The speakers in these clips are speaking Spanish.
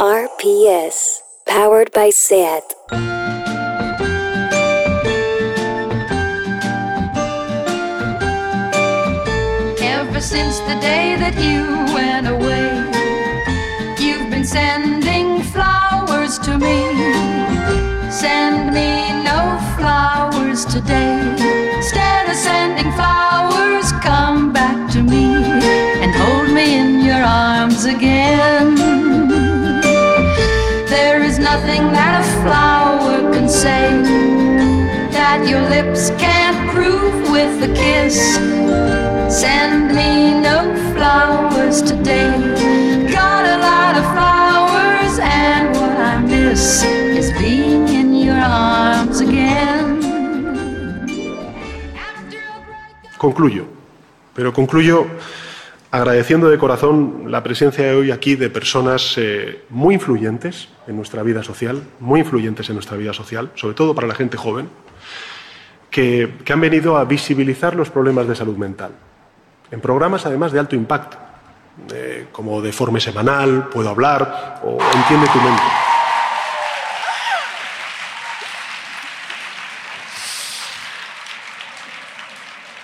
RPS, powered by SAT. Ever since the day that you went away, you've been sending flowers to me. Send me no flowers today. Instead of sending flowers, come back to me and hold me in your arms again. Flower can say that your lips can't prove with a kiss. Send me no flowers today. Got a lot of flowers, and what I miss is being in your arms again. Concluyo, pero concluyo agradeciendo de corazón la presencia de hoy aquí de personas eh, muy influyentes en nuestra vida social, muy influyentes en nuestra vida social, sobre todo para la gente joven, que, que han venido a visibilizar los problemas de salud mental, en programas además de alto impacto, eh, como de forma semanal, Puedo hablar o Entiende tu mente.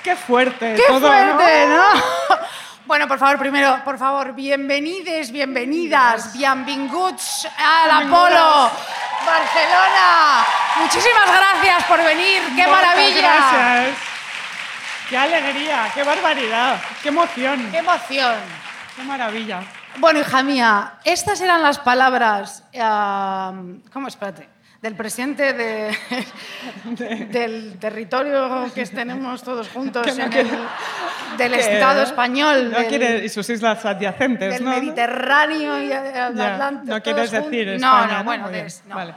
Qué fuerte. ¡Qué todo, fuerte, ¿no? Bueno, por favor, primero, por favor, bienvenides, bienvenidas, bienvinguts al Apolo, Barcelona. Muchísimas gracias por venir, qué Muchas maravilla. Gracias. Qué alegría, qué barbaridad, qué emoción, Qué emoción. qué maravilla. Bueno, hija mía, estas eran las palabras, ¿cómo? Espérate, del presidente de- del territorio que tenemos todos juntos, no en quiere- el- del Estado español, No del- quiere, y sus islas adyacentes, del ¿no? Mediterráneo y el Ya, Atlántico. No quieres decir. España, No, no, bueno, des- no. Vale.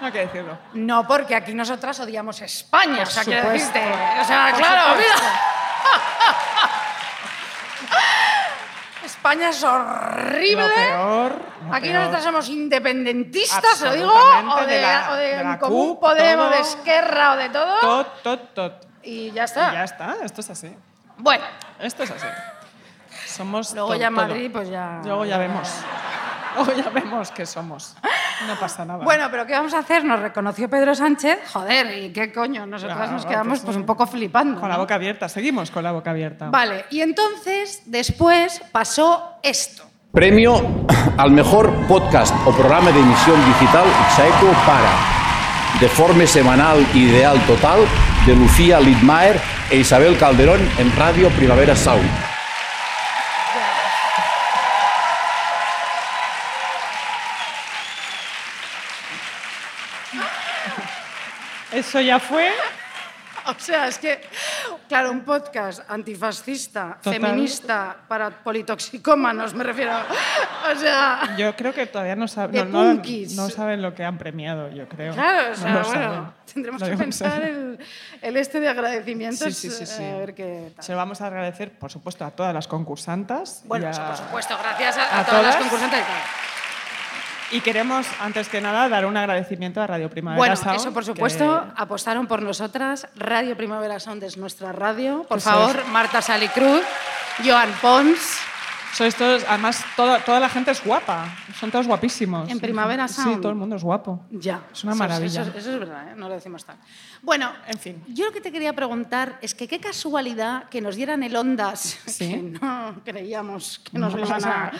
No hay que decirlo. No, porque aquí nosotras odiamos España. Por o sea, supuesto. decirte. O sea, claro, supuesto. mira. España es horrible. Lo peor. lo Aquí peor. nosotras somos independentistas, lo digo, o de, de la- o de de la Común CUP, Podemos, todo. de Esquerra o de todo. Tot, tot, tot. Y ya está. Ya está, esto es así. Bueno, Esto es así. Somos luego to- ya en todo. Madrid, pues ya. Luego ya vemos. Luego ya vemos qué somos. No pasa nada. Bueno, pero ¿qué vamos a hacer? Nos reconoció Pedro Sánchez. Joder, ¿y qué coño? Nosotras nos quedamos pues un poco flipando. Con la boca abierta. Seguimos con la boca abierta. Vale, y entonces, después pasó esto. Premio al mejor podcast o programa de emisión digital Exaeco para De forma semanal ideal total de Lucía Lidmaer e Isabel Calderón en Radio Primavera Sound. Eso ya fue. O sea, es que, claro, un podcast antifascista, Total. feminista, para politoxicómanos, me refiero. O sea, Yo creo que todavía no, sab- De no, no- punkis. no saben lo que han premiado, yo creo. claro, o sea, bueno, saben. tendremos Lo que pensar el, el este de agradecimientos, Sí, sí, sí, sí. eh, a ver qué tal. Se lo vamos a agradecer, por supuesto, a todas las concursantes. Bueno, a- por supuesto, gracias a, a a todas las todas. concursantes. Y queremos, antes que nada, dar un agradecimiento a Radio Primavera Bueno, Sound, eso por que- supuesto, apostaron por nosotras. Radio Primavera Sound es nuestra radio. Por Eso favor, es. Marta Salicruz, Joan Pons. Sois todos, además, toda, toda la gente es guapa. Son todos guapísimos. En Primavera Sí, Sound. todo el mundo es guapo. Ya. Es una Eso maravilla. Eso, eso es verdad, ¿eh? no lo decimos tan. Bueno, En fin. yo lo que te quería preguntar es que qué casualidad que nos dieran el Ondas, Sí. que no creíamos que nos No, lo iban a,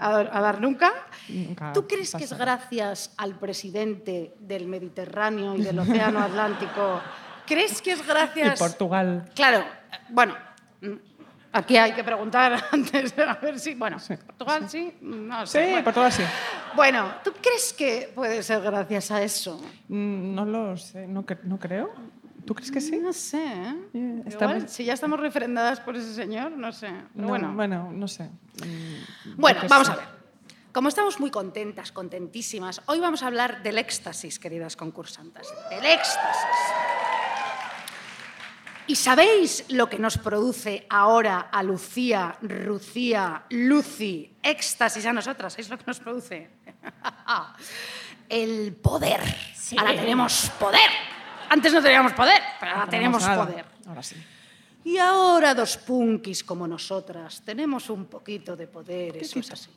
a dar- a dar nunca. Nunca ¿Tú crees que es gracias al presidente del Mediterráneo y del Océano Atlántico? ¿Crees que es gracias... Y Portugal. Claro, bueno, aquí hay que preguntar antes, a ver si... Bueno, Portugal sí, no Sí, sé. bueno. Portugal sí. Bueno, ¿tú crees que puede ser gracias a eso? Mm, No lo sé, no, cre- no creo. ¿Tú crees que sí? No sé, ¿eh? Eh, Igual, si ya estamos refrendadas por ese señor, no sé. Pero No, bueno, bueno, no sé. Mm, bueno vamos a ver. Como estamos muy contentas, contentísimas, hoy vamos a hablar del éxtasis, queridas concursantes. Del éxtasis. ¿Y sabéis lo que nos produce ahora a Lucía, Lucía, Lucy, éxtasis a nosotras? ¿Sabéis lo que nos produce? El poder. Ahora tenemos poder. Antes no teníamos poder, pero ahora tenemos nada. poder. Ahora sí. Y ahora dos punkis como nosotras tenemos un poquito de poder, eso es así.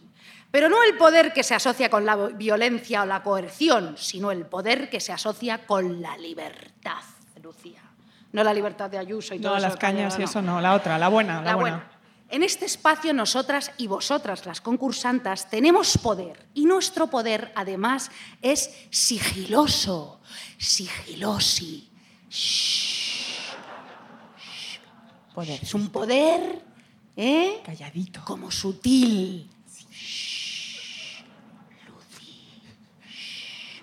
Pero no el poder que se asocia con la violencia o la coerción, sino el poder que se asocia con la libertad, Lucía. No la libertad de Ayuso y todo No, eso. las cañas y eso no. La otra, la buena, la, La buena. buena. En este espacio nosotras y vosotras, las concursantas, tenemos poder. Y nuestro poder, además, es sigiloso, sigilosi. Poder. Es un poder, ¿eh? Calladito. Como sutil.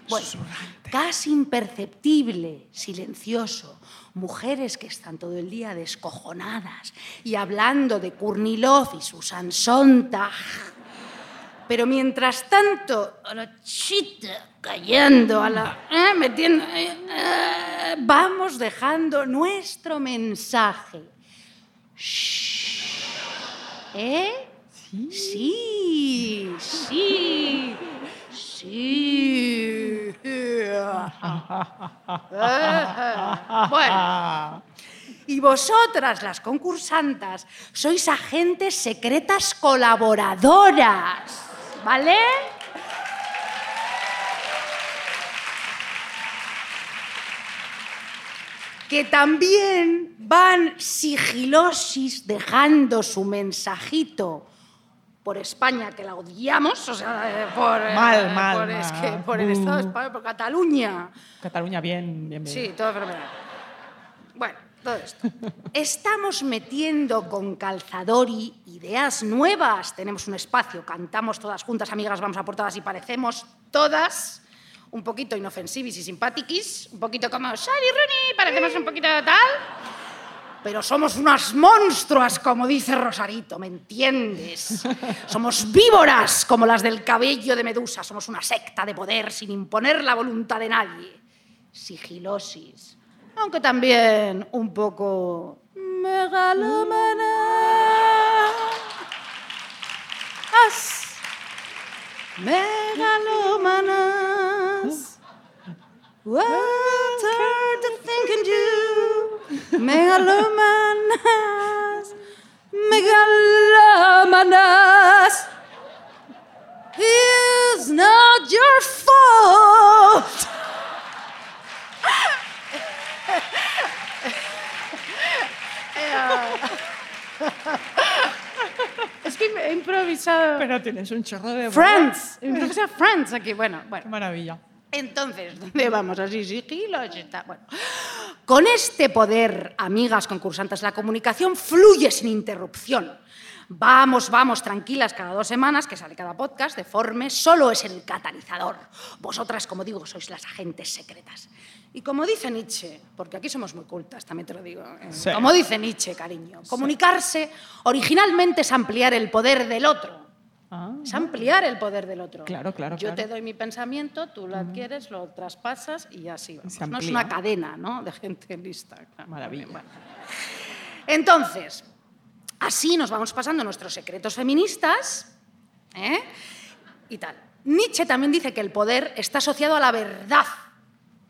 Bueno, casi imperceptible, silencioso. Mujeres que están todo el día descojonadas y hablando de Kurnilov y Susan Sontag. Pero mientras tanto, a la chita cayendo, a la, eh, metiendo, eh, eh, vamos dejando nuestro mensaje. ¿Eh? Sí, sí, sí. Bueno, y vosotras, las concursantas, sois agentes secretas colaboradoras, ¿vale? que también van sigilosis dejando su mensajito por España, que la odiamos, o sea, eh, por, eh, Mal, mal, por, es mal. que por el Estado de Uh. España, por Cataluña. Cataluña, bien, bien, bien. Sí, todo fenomenal. Bueno, todo esto. Estamos metiendo con Calzadori ideas nuevas. Tenemos un espacio, cantamos todas juntas, amigas, vamos a por todas y parecemos todas un poquito inofensivis y simpatiquis, un poquito como Sally Rooney, parecemos un poquito tal. Pero somos unas monstruas, como dice Rosarito, ¿me entiendes? Somos víboras, como las del cabello de Medusa. Somos una secta de poder sin imponer la voluntad de nadie. Sigilosis. Aunque también un poco megalómana. As. Megalómanas. What Megalómanas. Megalómanas. It's not your fault. Es que he improvisado. Pero tienes un chorro de... Friends. He improvisado Friends aquí. Bueno, Qué bueno. maravilla. Entonces, ¿dónde vamos? Así, sigilos tal. Bueno, con este poder, amigas concursantes, la comunicación fluye sin interrupción. Vamos, vamos, tranquilas, cada dos semanas, que sale cada podcast, deforme, solo es el catalizador. Vosotras, como digo, sois las agentes secretas. Y como dice Nietzsche, porque aquí somos muy cultas, también te lo digo, eh, Sí. como dice Nietzsche, cariño, comunicarse originalmente es ampliar el poder del otro. Ah. Es ampliar el poder del otro. Claro, claro, Yo claro. te doy mi pensamiento, tú lo adquieres, lo traspasas y así vamos. No es una cadena ¿no? de gente lista. claro. Maravilla. Bueno. Entonces, así nos vamos pasando nuestros secretos feministas ¿eh? y tal. Nietzsche también dice que el poder está asociado a la verdad.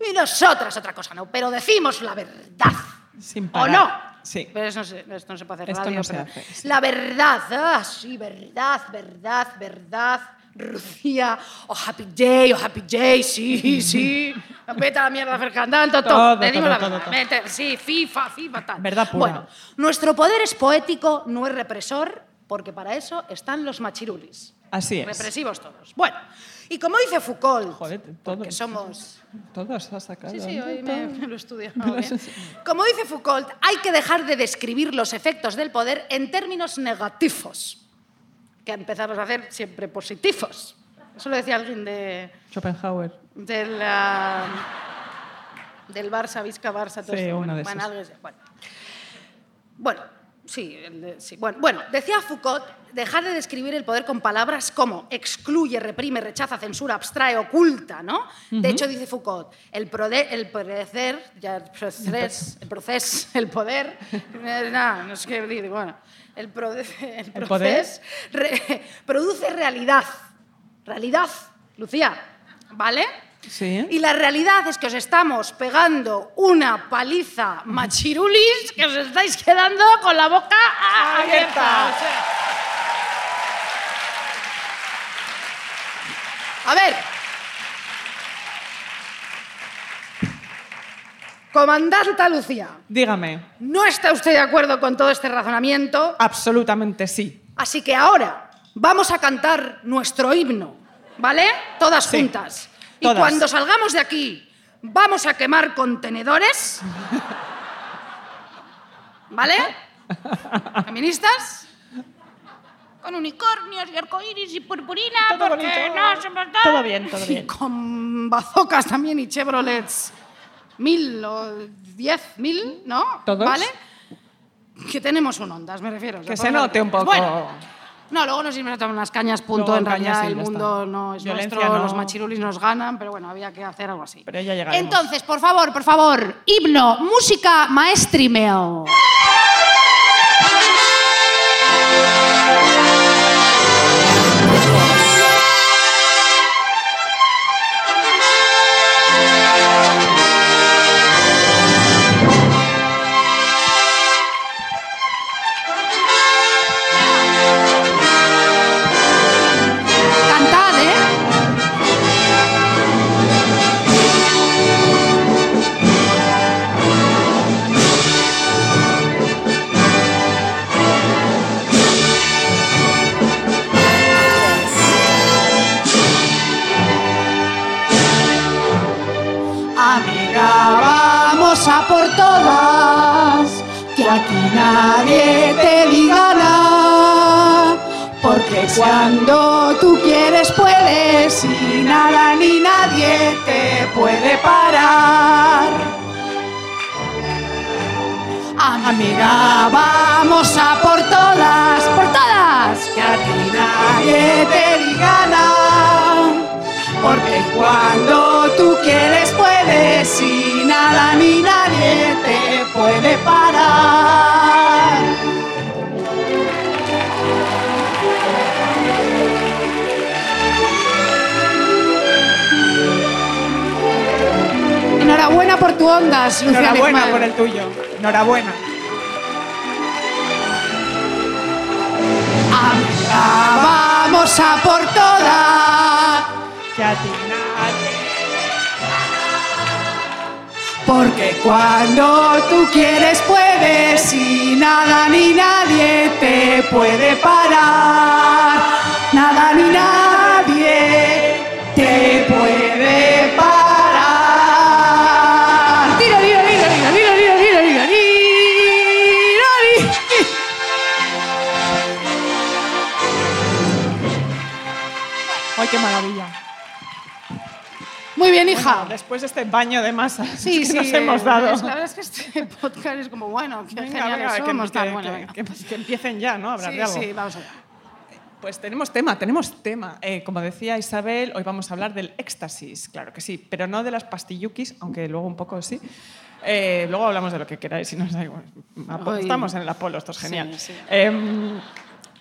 Y nosotras otra cosa no, pero decimos la verdad. Sin ¿O parar. no? Sí. Pero eso no se, esto no se puede hacer Esto radio, no se pero- hace, sí. La verdad, ah, sí, verdad, verdad, verdad. Lucía, oh happy day, oh happy day, sí, sí. Vete a la mierda, Fernando, todo. Todo, Decimos todo, la verdad. todo. Sí, FIFA, FIFA, tal. Verdad pura. Bueno, nuestro poder es poético, no es represor, porque para eso están los machirulis. Así es. Represivos todos. Bueno, y como dice Foucault, Joder, porque todo. somos Todos has sacado. Sí, sí, ¿no? hoy me, me lo he estudiado bien. Sí, sí. Como dice Foucault, hay que dejar de describir los efectos del poder en términos negativos, que empezamos a hacer siempre positivos. Eso lo decía alguien de, Schopenhauer. del, ah, del Barça, Vizca, Barça, todo Sí, esto. uno de bueno, bueno. Bueno, Sí, el de- sí. Bueno, bueno, decía Foucault, dejar de describir el poder con palabras como excluye, reprime, rechaza, censura, abstrae, oculta, ¿no? De hecho, dice Foucault, el, prode- el poder, ya el proces, el proceso, el poder, nada, no sé qué decir, bueno, el, prode- el ¿El re- produce realidad, realidad, Lucía, ¿vale? Sí. Y la realidad es que os estamos pegando una paliza machirulis que os estáis quedando con la boca abierta. Abierta. O sea. A ver. Comandanta Lucía, Dígame, ¿no está usted de acuerdo con todo este razonamiento? absolutamente sí. Así que ahora vamos a cantar nuestro himno, ¿vale? Todas Sí, juntas. Y cuando salgamos de aquí, vamos a quemar contenedores. ¿Vale? ¿Feministas? Con unicornios y arcoíris y purpurina. Todo porque bonito. no somos dos. Todo bien, todo Y bien. con bazocas también y Chevrolets. Mil o diez mil, ¿no? ¿Todos? ¿Vale? Que tenemos un ondas, me refiero. Que se note un poco. Bueno, no, luego nos iremos a tomar unas cañas, punto. Luego en cañas realidad y el mundo no es Violencia nuestro, no. los machirulis nos ganan, pero bueno, había que hacer algo así. Pero ya. Entonces, por favor, por favor, himno, música maestrimeo. Música aquí nadie te diga nada. Porque cuando tú quieres puedes y nada ni nadie te puede parar. Amiga, vamos a por todas, por todas, que aquí nadie te diga nada. Porque cuando tú quieres puedes y nada ni nadie te puede parar. Por tu ondas, Lucía Enhorabuena por el tuyo. Enhorabuena. Amiga, vamos a por todas. Que a ti nadie. Porque cuando tú quieres puedes y nada ni nadie te puede parar. Nada ni nadie Hija. Bueno, después de este baño de masas Sí, que sí, nos hemos dado. es- La verdad es que este podcast es como, bueno, qué Venga, venga, que, somos, que- tal, bueno, que- venga. que- que empiecen ya, ¿no? A hablar Sí, de algo. sí, vamos allá. Pues tenemos tema, tenemos tema. Eh, como decía Isabel, hoy vamos a hablar del éxtasis, claro que sí, pero no de las pastillukis, aunque luego un poco sí. Eh, luego hablamos de lo que queráis, si nos da igual. Estamos en el Apolo, esto es genial. Sí, sí.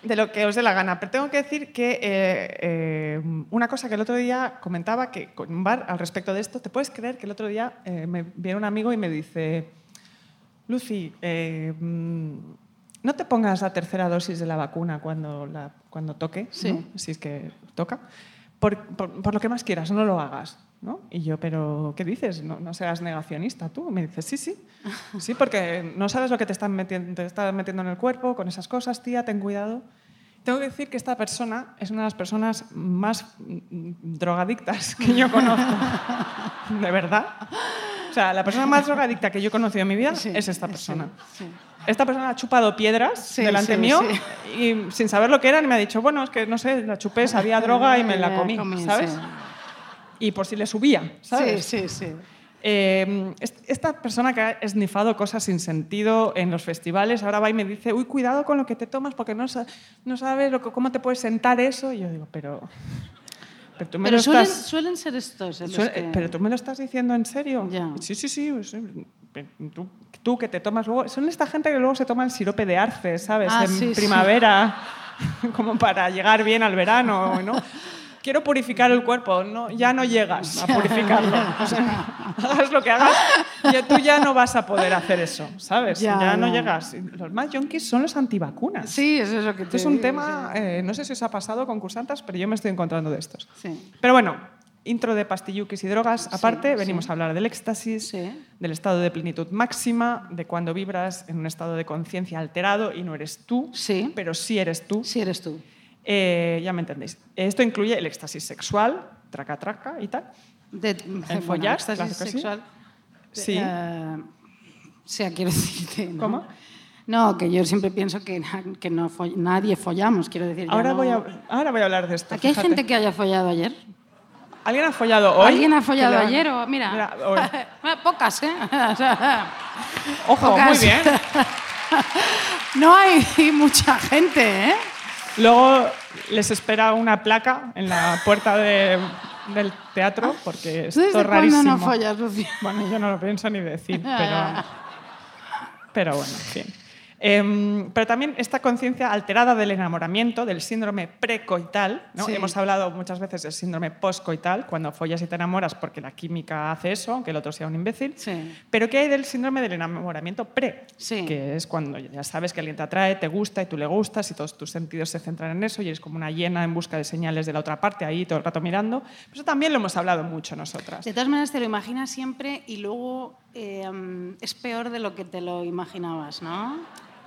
De lo que os dé la gana. Pero tengo que decir que eh, eh, una cosa que el otro día comentaba que con bar al respecto de esto, ¿te puedes creer que el otro día eh, me viene un amigo y me dice, Lucy, mm, no te pongas la tercera dosis de la vacuna cuando, la, cuando toque, Sí. ¿no? si es que toca, por, por- por lo que más quieras, no lo hagas. ¿No? Y yo, pero ¿qué dices? No, no seas negacionista tú. Me dice, sí, sí. Sí, porque no sabes lo que te están metiendo, te están metiendo en el cuerpo con esas cosas, tía, ten cuidado. Tengo que decir que esta persona es una de las personas más mm, drogadictas que yo conozco. de verdad. O sea, la persona más drogadicta que yo he conocido en mi vida Sí, es esta persona. sí. Esta persona ha chupado piedras delante mío y sin saber lo que eran me ha dicho, bueno, es que no sé, la chupé, sabía droga y me la comí, comí, ¿sabes? Sí. Y por si le subía, ¿sabes? Sí, sí, sí. Eh, est- esta persona que ha esnifado cosas sin sentido en los festivales ahora va y me dice, uy, cuidado con lo que te tomas porque no, no sabes lo que- cómo te puedes sentar eso. Y yo digo, pero... Pero tú me Pero lo suelen, estás... suelen ser estos. Suele- que- Pero tú me lo estás diciendo en serio. Ya. Sí, sí, sí. pues, eh, Tú, tú que te tomas luego. Son esta gente que luego se toma el sirope de arce, ¿sabes? Ah, en sí, sí. primavera, como para llegar bien al verano, ¿no? Quiero purificar el cuerpo. No, ya no llegas a purificarlo. O sea, hagas lo que hagas, ya, tú ya no vas a poder hacer eso, ¿sabes? Ya, Ya, no ya. llegas. Y Los más yonkis son los antivacunas. Sí, eso es lo que te es un digo, tema, eh, no sé si os ha pasado, concursantes, pero yo me estoy encontrando de estos. Sí. Pero bueno, intro de pastillukis y drogas. Aparte, sí. venimos a hablar del éxtasis, Sí. del estado de plenitud máxima, de cuando vibras en un estado de conciencia alterado y no eres tú, Sí. pero sí eres tú. Sí, eres tú. Eh, ya me entendéis. Esto incluye el éxtasis sexual, traca traca y tal. De, ¿El follar? Claro sí. sexual. Sí. Eh, o sea, quiero decirte. ¿no? ¿Cómo? No, que yo siempre pienso que, que no fo- nadie follamos, quiero decir. Ahora, no- voy a, ahora voy a hablar de esto. Aquí hay fíjate. gente que haya follado ayer. ¿Alguien ha follado hoy? ¿Alguien ha follado ayer? O, mira, hoy. Pocas, ¿eh? Ojo, muy pocas. bien. no hay mucha gente, ¿eh? Luego les espera una placa en la puerta de- del teatro porque ¿Tú esto desde es cuándo rarísimo. no follas, Lucía? Bueno, yo no lo pienso ni decir, pero, pero bueno, en fin. Em, pero también esta conciencia alterada del enamoramiento, del síndrome precoital. ¿no? Sí. Hemos hablado muchas veces del síndrome postcoital, cuando follas y te enamoras porque la química hace eso, aunque el otro sea un imbécil. Sí. Pero ¿qué hay del síndrome del enamoramiento pre? Sí. Que es cuando ya sabes que alguien te atrae, te gusta y tú le gustas y todos tus sentidos se centran en eso y eres como una hiena en busca de señales de la otra parte, ahí todo el rato mirando. Eso también lo hemos hablado mucho nosotras. De todas maneras, te lo imaginas siempre y luego eh, es peor de lo que te lo imaginabas, ¿no?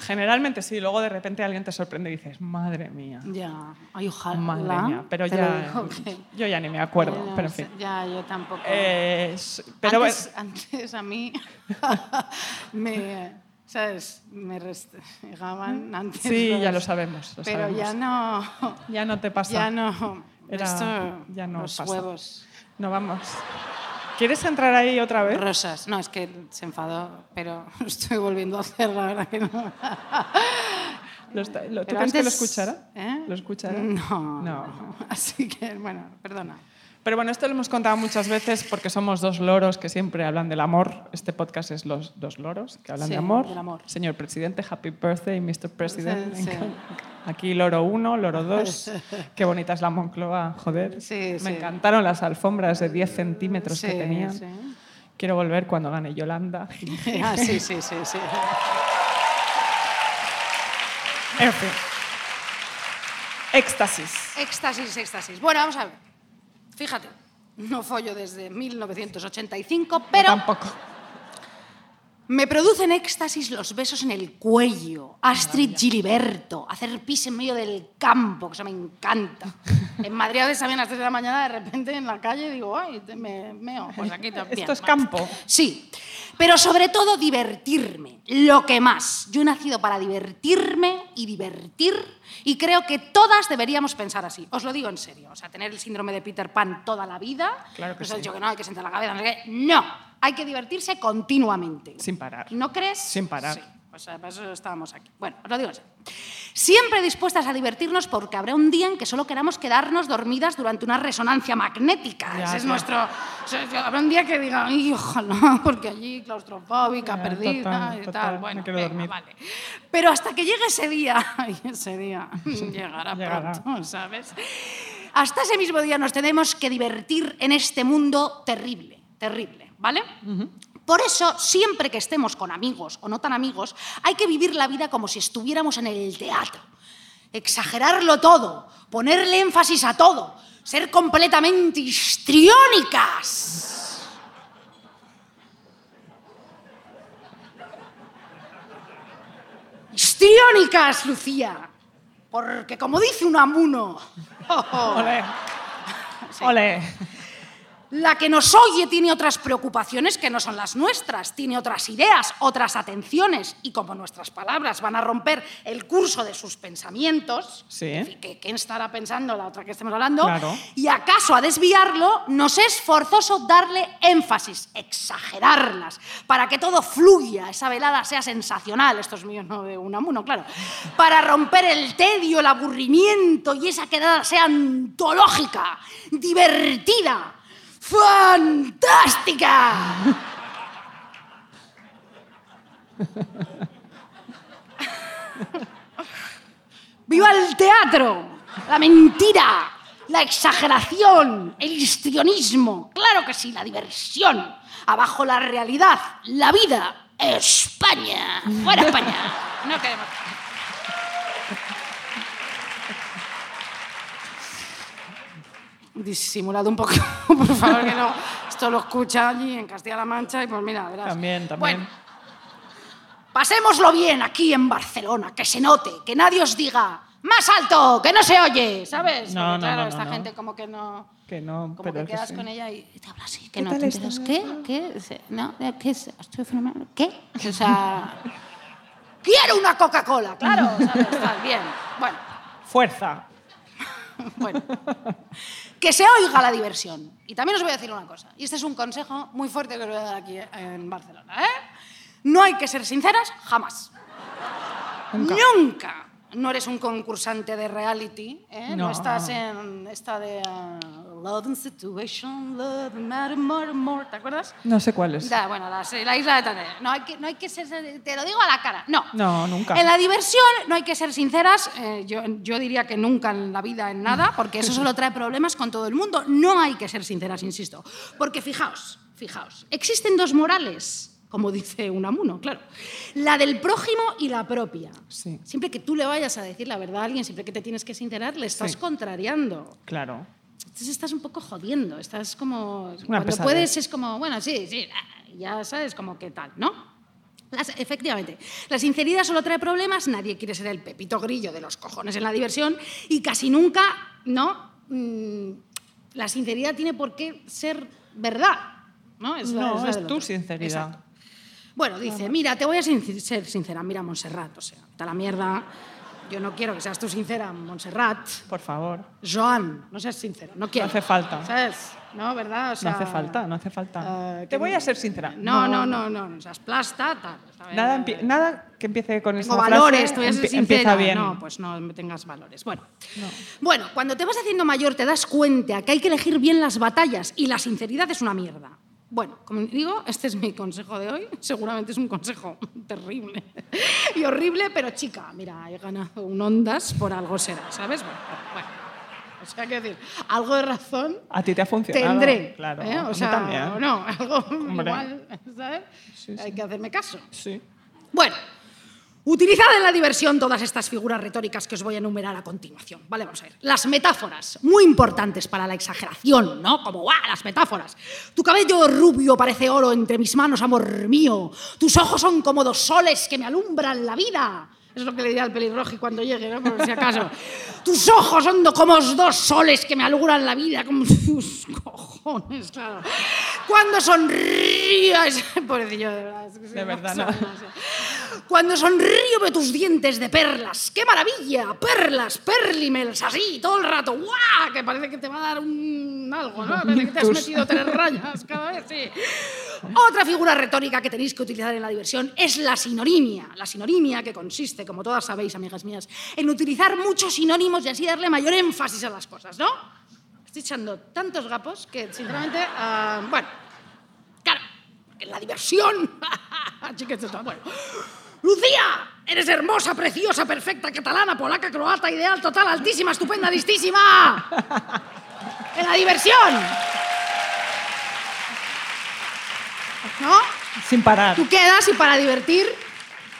Generalmente sí, luego de repente alguien te sorprende y dices, madre mía, Ya, ay, ojalá. madre mía, pero ya, que- yo ya ni me acuerdo, pero en fin. Ya, yo tampoco. Eh, pero antes, bueno, antes a mí me, ¿sabes? Me restregaban antes. sí, ya los- lo sabemos, lo Pero sabemos. ya no, Ya no te pasa. ya no. Era- esto, ya no los pasa. huevos No vamos. ¿Quieres entrar ahí otra vez? rosas. No, es que se enfadó, pero estoy volviendo a hacer, la verdad que no. Lo está- lo- ¿Tú crees que lo escuchará? ¿Eh? ¿Lo escuchará? No, No. Así que, bueno, perdona. Pero bueno, esto lo hemos contado muchas veces porque somos dos loros que siempre hablan del amor. Este podcast es los dos loros que hablan Sí, de amor. del amor. Señor presidente, happy birthday, Mr. President. Sí, sí. Aquí loro 1, loro 2. Qué bonita es la Moncloa, joder. Sí, Me sí. encantaron las alfombras de 10 centímetros Sí, que tenían. Quiero volver cuando gane Yolanda. Ah, sí, sí, sí, sí. En fin. Éxtasis. Éxtasis, éxtasis. Bueno, vamos a ver. Fíjate, no follo desde 1985, pero Tampoco. Me producen éxtasis los besos en el cuello. Astrid Giliberto, hacer pis en medio del campo, que eso me encanta. En Madrid a veces a las 3 de la mañana, de repente en la calle digo, ay, me meo. Pues aquí también. Esto es campo. Sí, pero sobre todo divertirme, lo que más. Yo he nacido para divertirme y divertir y creo que todas deberíamos pensar así. Os lo digo en serio, o sea, tener el síndrome de Peter Pan toda la vida. Claro que nos han sí. dicho que no, hay que sentar la cabeza, no sé qué. No, hay que divertirse continuamente. Sin parar. ¿No crees? Sin parar. Sí, pues para eso estábamos aquí. Bueno, os lo digo en serio. Siempre dispuestas a divertirnos porque habrá un día en que solo queramos quedarnos dormidas durante una resonancia magnética. Ya, Ese es ya. nuestro... o sea, habrá un día que diga, ay, ojalá, porque allí claustrofóbica, Ya, perdida total, y total, tal. Bueno, venga, vale. Pero hasta que llegue ese día, ay, ese día llegará, Llegará. pronto, ¿sabes? Hasta ese mismo día nos tenemos que divertir en este mundo terrible, terrible, ¿vale? Por eso, siempre que estemos con amigos o no tan amigos, hay que vivir la vida como si estuviéramos en el teatro. Exagerarlo todo, ponerle énfasis a todo, ser completamente histriónicas. Histriónicas, Lucía. Porque como dice un amuno, Ole. Ole. La que nos oye tiene otras preocupaciones que no son las nuestras, tiene otras ideas, otras atenciones, y como nuestras palabras van a romper el curso de sus pensamientos, Sí. que quién estará pensando la otra que estemos hablando, Claro. y acaso a desviarlo, nos es forzoso darle énfasis, exagerarlas, para que todo fluya, esa velada sea sensacional, esto es mío, no de Unamuno, claro, para romper el tedio, el aburrimiento y esa quedada sea antológica, divertida, fantástica. ¡Viva el teatro! La mentira, la exageración, el histrionismo. Claro que sí, la diversión. Abajo la realidad, la vida. España. Fuera España. No queremos. Disimulado un poco, por favor, que no. Esto lo escucha allí en Castilla-La Mancha y pues mira, verás. También, también. Bueno, Pasémoslo bien aquí en Barcelona, que se note, que nadie os diga más alto, que no se oye, ¿sabes? No, Porque, no, claro, no, esta no. gente como que no... Que no, Como pero que que quedas sí. con ella y te habla así, que ¿Qué no te enteras. estás? ¿Qué? ¿Qué? No, ¿qué es? Estoy fenomenal. ¿Qué? O sea... ¡Quiero una Coca-Cola! Claro, ¿sabes? Tal, bien. Bueno, Fuerza. bueno. Que se oiga la diversión. Y también os voy a decir una cosa. Y este es un consejo muy fuerte que os voy a dar aquí en Barcelona. ¿eh? No hay que ser sinceras jamás. Nunca. No eres un concursante de reality, ¿eh? no. No. estás en esta de uh, Love and Situation, Love and Matter More More, ¿te acuerdas? No sé cuál es. Da, bueno, la, la isla de Tandere. No hay, que, no hay que ser, te lo digo a la cara, no. No, nunca. En la diversión no hay que ser sinceras, eh, yo, yo diría que nunca en la vida en nada, porque eso solo trae problemas con todo el mundo. No hay que ser sinceras, insisto. Porque fijaos, fijaos, existen dos morales, como dice Unamuno, claro. La del prójimo y la propia. Sí. Siempre que tú le vayas a decir la verdad a alguien, siempre que te tienes que sincerar, le estás Sí. contrariando. Claro. Entonces estás un poco jodiendo, estás como... una cuando pesadez. puedes es como, bueno, sí, sí, ya sabes como qué tal, ¿no? Las- efectivamente, la sinceridad solo trae problemas, nadie quiere ser el pepito grillo de los cojones en la diversión y casi nunca, ¿no? Mm, la sinceridad tiene por qué ser verdad, ¿no? la- No, es del tu sinceridad. Exacto. Bueno, dice, mira, te voy a ser sincera, mira Montserrat, o sea, está la mierda, yo no quiero que seas tú sincera, Montserrat, Por favor. Joan, no seas sincero, no quiero. hace falta. ¿Sabes? No, ¿verdad? O sea, no hace falta, no hace falta. eh, Te voy a ser sincera. No, no, no, no, no seas plasta, tal. ¿sabes? Nada, empie- nada que empiece con esa frase valores, te voy a ser sincera. bien. No, pues no tengas valores. Bueno. bueno, cuando te vas haciendo mayor te das cuenta que hay que elegir bien las batallas y la sinceridad es una mierda. Bueno, como digo, este es mi consejo de hoy. Seguramente es un consejo terrible y horrible, pero chica, mira, he ganado un Ondas por algo será, ¿sabes? Bueno, bueno. O sea, quiero decir, algo de razón A ti te ha funcionado. tendré. Claro. ¿eh? O sea, también. no, algo Hombre. igual, ¿sabes? Sí, Hay que hacerme caso. Sí. Bueno, utilizad en la diversión todas estas figuras retóricas que os voy a enumerar a continuación. Vale, vamos a ver. Las metáforas, muy importantes para la exageración, ¿no? Como, ¡guau! Las metáforas. Tu cabello rubio parece oro entre mis manos, amor mío. Tus ojos son como dos soles que me alumbran la vida. Es lo que le dirá al pelirroji cuando llegue, ¿no? Por si acaso. Tus ojos son como dos soles que me alumbran la vida, como tus cojones, claro. Cuando sonríes... Pobrecillo, de verdad. es que sí, De verdad, no. Cuando sonrío veo tus dientes de perlas. ¡Qué maravilla! Perlas, perlimels, así, todo el rato. ¡Guau! Que parece que te va a dar un algo, ¿no? Parece que te has metido tres rayas cada vez, sí. Otra figura retórica que tenéis que utilizar en la diversión es la sinonimia. La sinonimia que consiste, como todas sabéis, amigas mías, en utilizar muchos sinónimos y así darle mayor énfasis a las cosas, ¿no? Estoy echando tantos gapos que, sinceramente, ah, bueno, Claro, que la diversión. Bueno. Lucía, eres hermosa, preciosa, perfecta, catalana, polaca, croata, ideal, total, altísima, estupenda, listísima. En la diversión. ¿No? Sin parar. Tú quedas y para divertir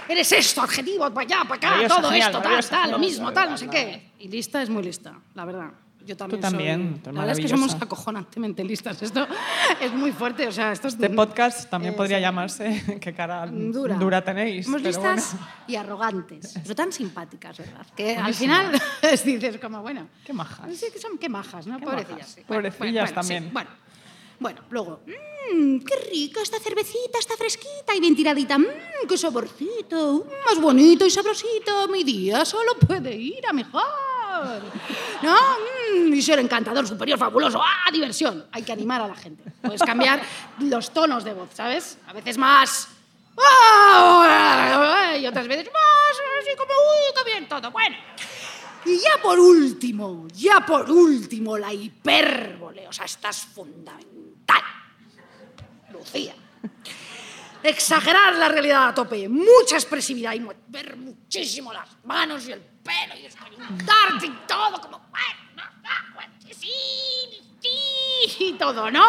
eres esto, adjetivo, para allá, para acá, todo genial, esto, tal, tal, lo mismo, tal, no sé qué. Y lista es muy lista, la verdad. Yo también también, tú soy- La verdad es que somos acojonantemente listas. Esto es muy fuerte, o sea, esto es Este podcast también Eh, podría sí. llamarse ¿Qué cara dura. tenéis? Somos pero listas bueno. y arrogantes, pero tan simpáticas, ¿verdad? Que al final dices como, bueno, Qué majas. sí que son qué majas, ¿no? Qué Pobrecillas. majas. sí. Pobrecillas bueno, bueno, sí, también. bueno. Bueno, luego, mmm, qué rica esta cervecita, está fresquita y bien tiradita. Mmm, qué saborcito, más bonito y sabrosito. Mi día solo puede ir a mejor. ¿No? Mm, y ser encantador, superior, fabuloso. ¡Ah, diversión! Hay que animar a la gente. Puedes cambiar los tonos de voz, ¿sabes? A veces más... ¡Ah! Y otras veces más, así como, ¡uy, qué bien todo! Bueno. Y ya por último, ya por último, la hipérbole. O sea, esta es fundamental. Lucía. Exagerar la realidad a tope, mucha expresividad y mover muchísimo las manos y el pelo y desconectarte y todo, como, y todo, ¿no?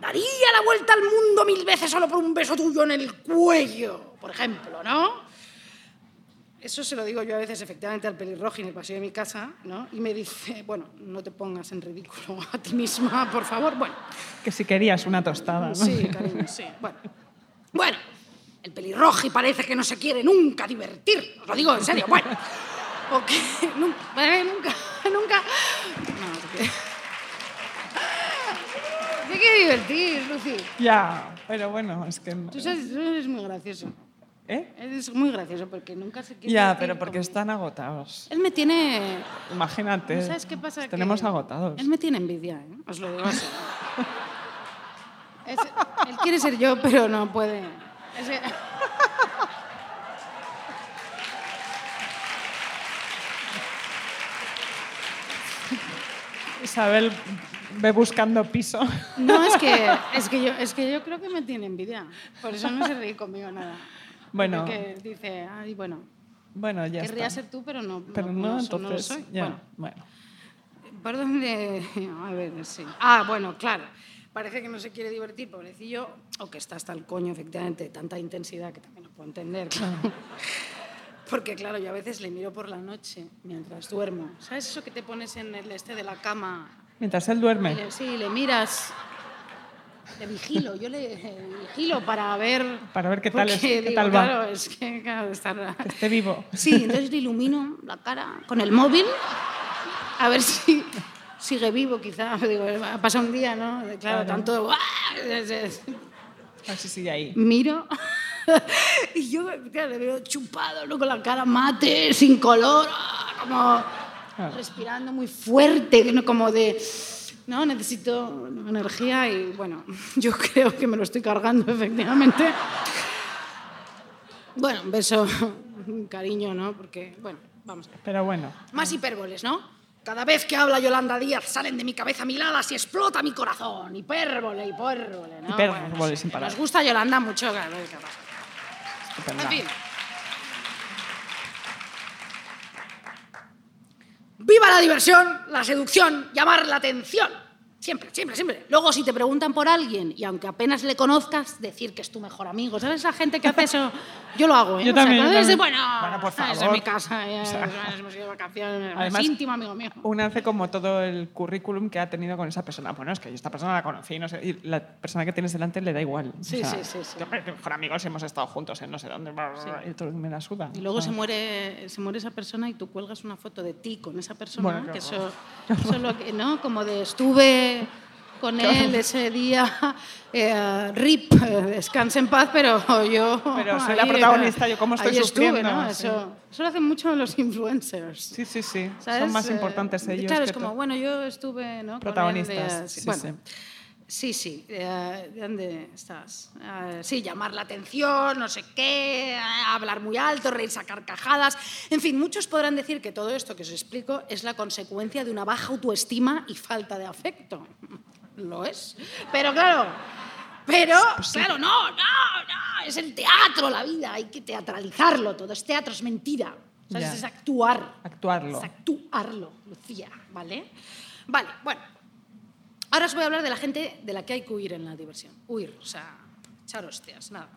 Daría la vuelta al mundo mil veces solo por un beso tuyo en el cuello, por ejemplo, ¿no? Eso se lo digo yo a veces efectivamente al pelirrojo en el pasillo de mi casa, ¿no? Y me dice, bueno, no te pongas en ridículo a ti misma, por favor. Bueno, Que si querías una tostada, ¿no? sí, cariño, sí. Bueno, bueno el pelirrojo parece que no se quiere nunca divertir. Os lo digo en serio, bueno. O que nunca, eh, nunca, nunca... No, quiere... Se quiere divertir, Lucy. Ya, pero bueno, es que... no- Tú, sabes, tú eres muy gracioso. ¿Eh? Eres muy gracioso porque nunca se quiere Ya, pero porque como- están agotados. Él me tiene... Imagínate. ¿Sabes qué pasa? Que tenemos agotados. Él me tiene envidia, ¿eh? os lo digo así. Es- él quiere ser yo, pero no puede. Es Isabel ve buscando piso. no, es que, es, que yo, es que yo creo que me tiene envidia. Por eso no se ríe conmigo nada. Bueno. Dice, ay, bueno, Bueno, ya querría está. ser tú, pero no, Pero no, no, no lo entonces... soy. ya, Bueno, bueno. ¿Por dónde? A ver, sí. Ah, bueno, claro. Parece que no se quiere divertir, pobrecillo, o que está hasta el coño, efectivamente, de tanta intensidad que también lo puedo entender. claro. Porque, claro, yo a veces le miro por la noche mientras duermo. ¿Sabes eso que te pones en el este de la cama? Mientras él duerme. le- sí, le miras. Le vigilo, yo le eh, vigilo para ver. Para ver qué tal es- qué digo, tal va. Claro, es que claro, Que esté vivo. Sí, entonces le ilumino la cara con el móvil a ver si sigue vivo, quizá. Digo, ha pasado un día, ¿no? Claro, Claro. tanto. ¡ah! A ver si sigue ahí. Miro y yo claro, le veo chupado, ¿no? con la cara mate, sin color, ¡ah! como respirando muy fuerte, como de. No, necesito energía y bueno, yo creo que me lo estoy cargando, efectivamente. Bueno, un beso, un cariño, ¿no? Porque, bueno, vamos a ver. Pero bueno. Más hipérboles, ¿no? Cada vez que habla Yolanda Díaz salen de mi cabeza miladas y explota mi corazón. Hipérbole, hipérbole, ¿no? Hipérbole, Bueno, sin parar. Nos gusta Yolanda mucho, claro. En fin. ¡Viva la diversión, la seducción, llamar la atención! Siempre, siempre, siempre. Luego, si te preguntan por alguien y aunque apenas le conozcas, decir que es tu mejor amigo. ¿Sabes esa gente que hace eso? Yo lo hago, ¿eh? Yo O sea, también, yo de, bueno, Bueno, por esa es favor. mi casa, ya, O sea, hemos ido de vacaciones, además, es íntimo amigo mío. Una hace como todo el currículum que ha tenido con esa persona. Bueno, es que yo esta persona la conocí, no sé, y la persona que tienes delante le da igual. O Sí, sea, sí, sí, sí. yo, mejor amigos hemos estado juntos en no sé dónde, y todo me la suda. Y luego O sea, se muere, se muere esa persona y tú cuelgas una foto de ti con esa persona, Bueno, que eso, eso es lo que, ¿no? Como de estuve con él ese día, eh, RIP, descanse en paz, pero yo... Pero soy la protagonista, yo cómo estoy estuve, sufriendo, ¿no? sí. Eso, eso lo hacen mucho los influencers. Sí, sí, sí. ¿sabes? Son más Eh, importantes ellos. Claro, que es como, bueno, yo estuve, ¿no? Con él de- Protagonistas, sí, sí, bueno, sí. Sí, sí. eh, ¿Dónde estás? Eh, sí, llamar la atención, no sé qué, eh, hablar muy alto, reírse a carcajadas. En fin, muchos podrán decir que todo esto que os explico es la consecuencia de una baja autoestima y falta de afecto. Lo es. Pero claro, pero, claro, no, no, no, es el teatro, la vida, hay que teatralizarlo todo. Es teatro, es mentira. Es actuar. Actuarlo. Es actuarlo, Lucía, ¿vale? Vale, bueno. Ahora os voy a hablar de la gente de la que hay que huir en la diversión. Huir, o sea, echar hostias, nada.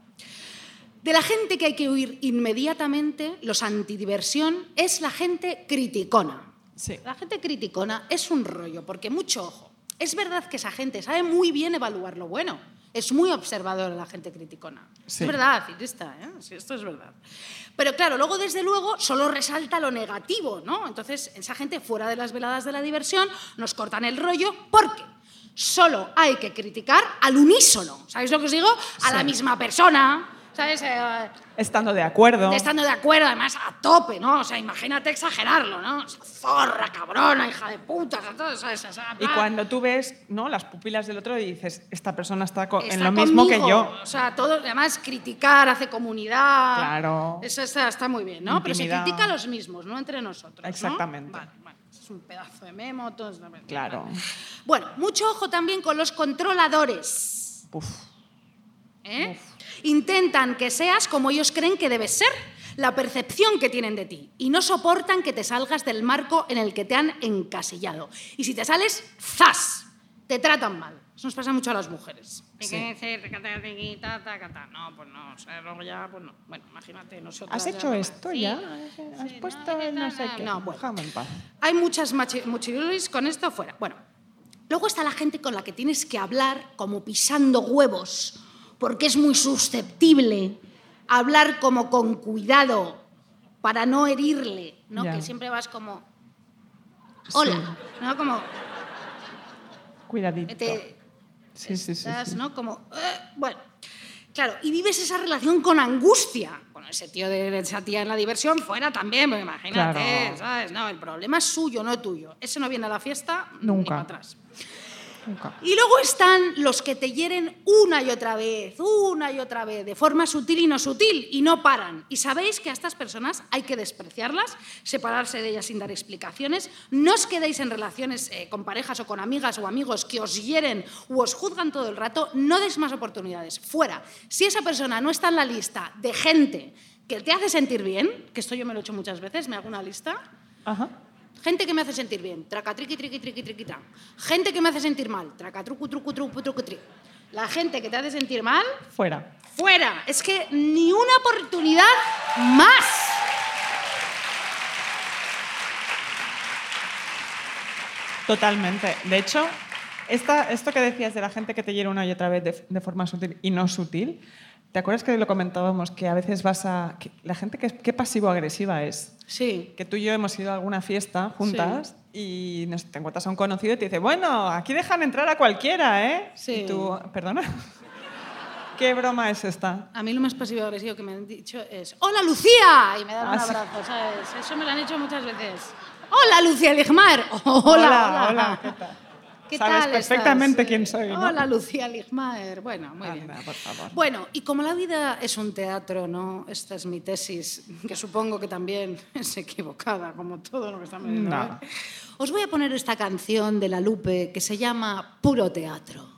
De la gente que hay que huir inmediatamente, los antidiversión, es la gente criticona. Sí. La gente criticona es un rollo, porque mucho ojo. Es verdad que esa gente sabe muy bien evaluar lo bueno. Es muy observadora la gente criticona. Sí. Es verdad, esta, ¿eh? Sí, esto es verdad. Pero claro, luego desde luego solo resalta lo negativo, ¿no? Entonces, esa gente fuera de las veladas de la diversión nos cortan el rollo porque solo hay que criticar al unísono. ¿Sabéis lo que os digo? A la misma persona. ¿Sabes? Eh, Estando de acuerdo. estando de acuerdo, además a tope, ¿no? O sea, imagínate exagerarlo, ¿no? Esa zorra, cabrona, hija de puta, ¿sabes? ¿sabes? O sea, Y cuando tú ves ¿no? las pupilas del otro y dices, esta persona está, co- en Está lo mismo que yo. O sea, todo, además, criticar, hace comunidad. Claro. Eso está, está muy bien, ¿no? Pero se critica a los mismos, no entre nosotros. ¿no? Exactamente. Vale, es un pedazo de memo, Claro. Bueno, mucho ojo también con los controladores. Uf. ¿eh? Intentan que seas como ellos creen que debes ser, la percepción que tienen de ti, y no soportan que te salgas del marco en el que te han encasillado. Y si te sales, ¡zas! Te tratan mal. Eso nos pasa mucho a las mujeres. Sí. ¿Qué decir? Tacata, tiqui, ta, tacata. No, pues no, o sea, luego ya, pues no. Bueno, imagínate, nosotros. ¿Has hecho esto ya? ¿Has puesto el no sé qué? No, bueno. Déjame en paz. Hay muchas machi- muchirulis con esto fuera. Bueno, luego está la gente con la que tienes que hablar como pisando huevos, porque es muy susceptible. Hablar como con cuidado para no herirle, ¿no? Ya. Que siempre vas como, hola, ¿no? Como, Cuidadito. te, Sí, sí, sí. ¿no? Como, "Eh", bueno, claro, y vives esa relación con angustia. Bueno, ese tío de esa tía en la diversión fuera también, pues imagínate, Claro. ¿sabes? No, el problema es suyo, no tuyo. Ese no viene a la fiesta ni Nunca. para atrás. Nunca. Y luego están los que te hieren una y otra vez, una y otra vez, de forma sutil y no sutil, y no paran. Y sabéis que a estas personas hay que despreciarlas, separarse de ellas sin dar explicaciones. No os quedéis en relaciones eh, con parejas o con amigas o amigos que os hieren o os juzgan todo el rato. No deis más oportunidades. Fuera. Si esa persona no está en la lista de gente que te hace sentir bien, que esto yo me lo he hecho muchas veces, me hago una lista, Ajá. Gente que me hace sentir bien, traca triqui triqui triqui. Gente que me hace sentir mal, traca trucu trucu trucu trucu tri. La gente que te hace sentir mal, Fuera. fuera. Es que ni una oportunidad más. Totalmente. De hecho, esta, esto que decías de la gente que te hiere una y otra vez de, de forma sutil y no sutil, ¿te acuerdas que lo comentábamos? Que a veces vas a... que la gente que qué pasivo-agresiva es. Sí. Que tú y yo hemos ido a alguna fiesta juntas y nos, te encuentras a un conocido y te dice, bueno, aquí dejan entrar a cualquiera, ¿eh? Sí. Y tú, perdona. ¿Qué broma es esta? A mí lo más pasivo agresivo que me han dicho es ¡Hola, Lucía! Y me dan un Ah, abrazo, ¿sabes? Eso me lo han hecho muchas veces. ¡Hola, Lucía Ligmar! ¡Hola, Hola, hola! hola, ¿qué tal? ¿Qué Sabes tal perfectamente estás? quién soy, ¿no? Hola, Lucía Ligmaer. Bueno, muy bien. Por favor. Bueno, y como la vida es un teatro, ¿no? Esta es mi tesis, que supongo que también es equivocada, como todo lo que estamos viendo. No. hoy. Os voy a poner esta canción de La Lupe que se llama Puro Teatro.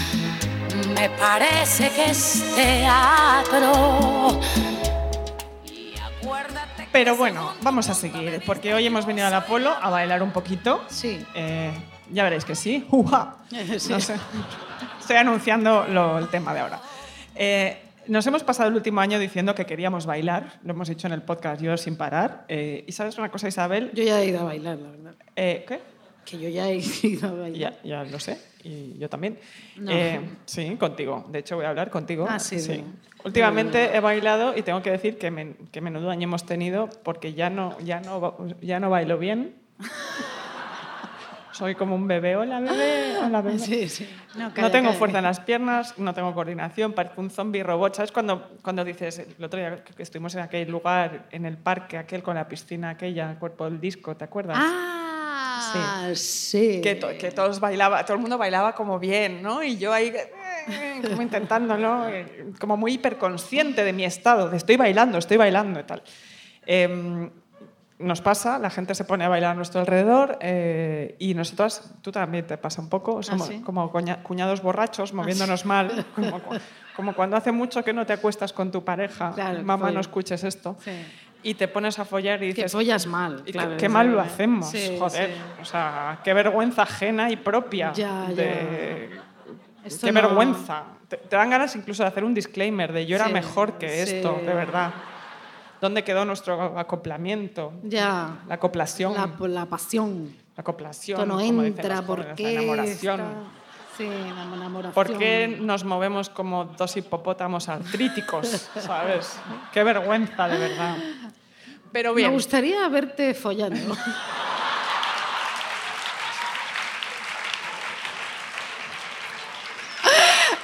me parece que es teatro. Y acuérdate que Pero bueno, vamos a seguir, porque hoy hemos venido al Apolo a bailar un poquito. Sí. Eh, ya veréis que sí. ¡Uja! Sí. No sé. Estoy anunciando lo- el tema de ahora. Eh, Nos hemos pasado el último año diciendo que queríamos bailar, lo hemos dicho en el podcast Yo sin parar. Eh, y sabes una cosa, Isabel, Yo ya he ido a bailar, la verdad. ¿qué? Que yo ya he ido a bailar. Ya, ya lo sé, y yo también. No. Eh, sí, contigo. De hecho, voy a hablar contigo. Ah, sí, de- Últimamente he bailado y tengo que decir que, men- que menudo año hemos tenido porque ya no, ya no, ya no bailo bien. Soy como un bebé. Hola, bebé. Hola, bebé. Sí, sí. No, calla, tengo calla. fuerza en las piernas, no tengo coordinación, parezco un zombie robot. ¿Sabes cuando, cuando dices, el otro día que estuvimos en aquel lugar, en el parque, aquel con la piscina aquella, el cuerpo del disco, ¿te acuerdas? Ah, sí. que, to- que todos bailaba, todo el mundo bailaba como bien, ¿no? Y yo ahí eh, como intentándolo, eh, como muy hiperconsciente de mi estado, de estoy bailando, estoy bailando y tal. Em, nos pasa, la gente se pone a bailar a nuestro alrededor eh, y nosotros, tú también te pasa un poco, somos ¿sí? como cuñados borrachos moviéndonos mal, como, como cuando hace mucho que no te acuestas con tu pareja, Claro, mamá no escuches esto, Sí. Y te pones a follar y Que dices, follas mal. claro, qué, mal lo hacemos, Sí, joder. sí. O sea, qué vergüenza ajena y propia. Ya, ya. de- Esto qué no- vergüenza. Te, te dan ganas incluso de hacer un disclaimer de yo era Sí, mejor que esto, de verdad. ¿Dónde quedó nuestro acoplamiento? Ya. La acoplación. La, la pasión. La acoplación. Esto no entra, ¿por qué? La enamoración. Sí, la enamoración. ¿Por qué nos movemos como dos hipopótamos artríticos? ¿Sabes? Qué vergüenza, de verdad. Pero Me bien. gustaría verte follando.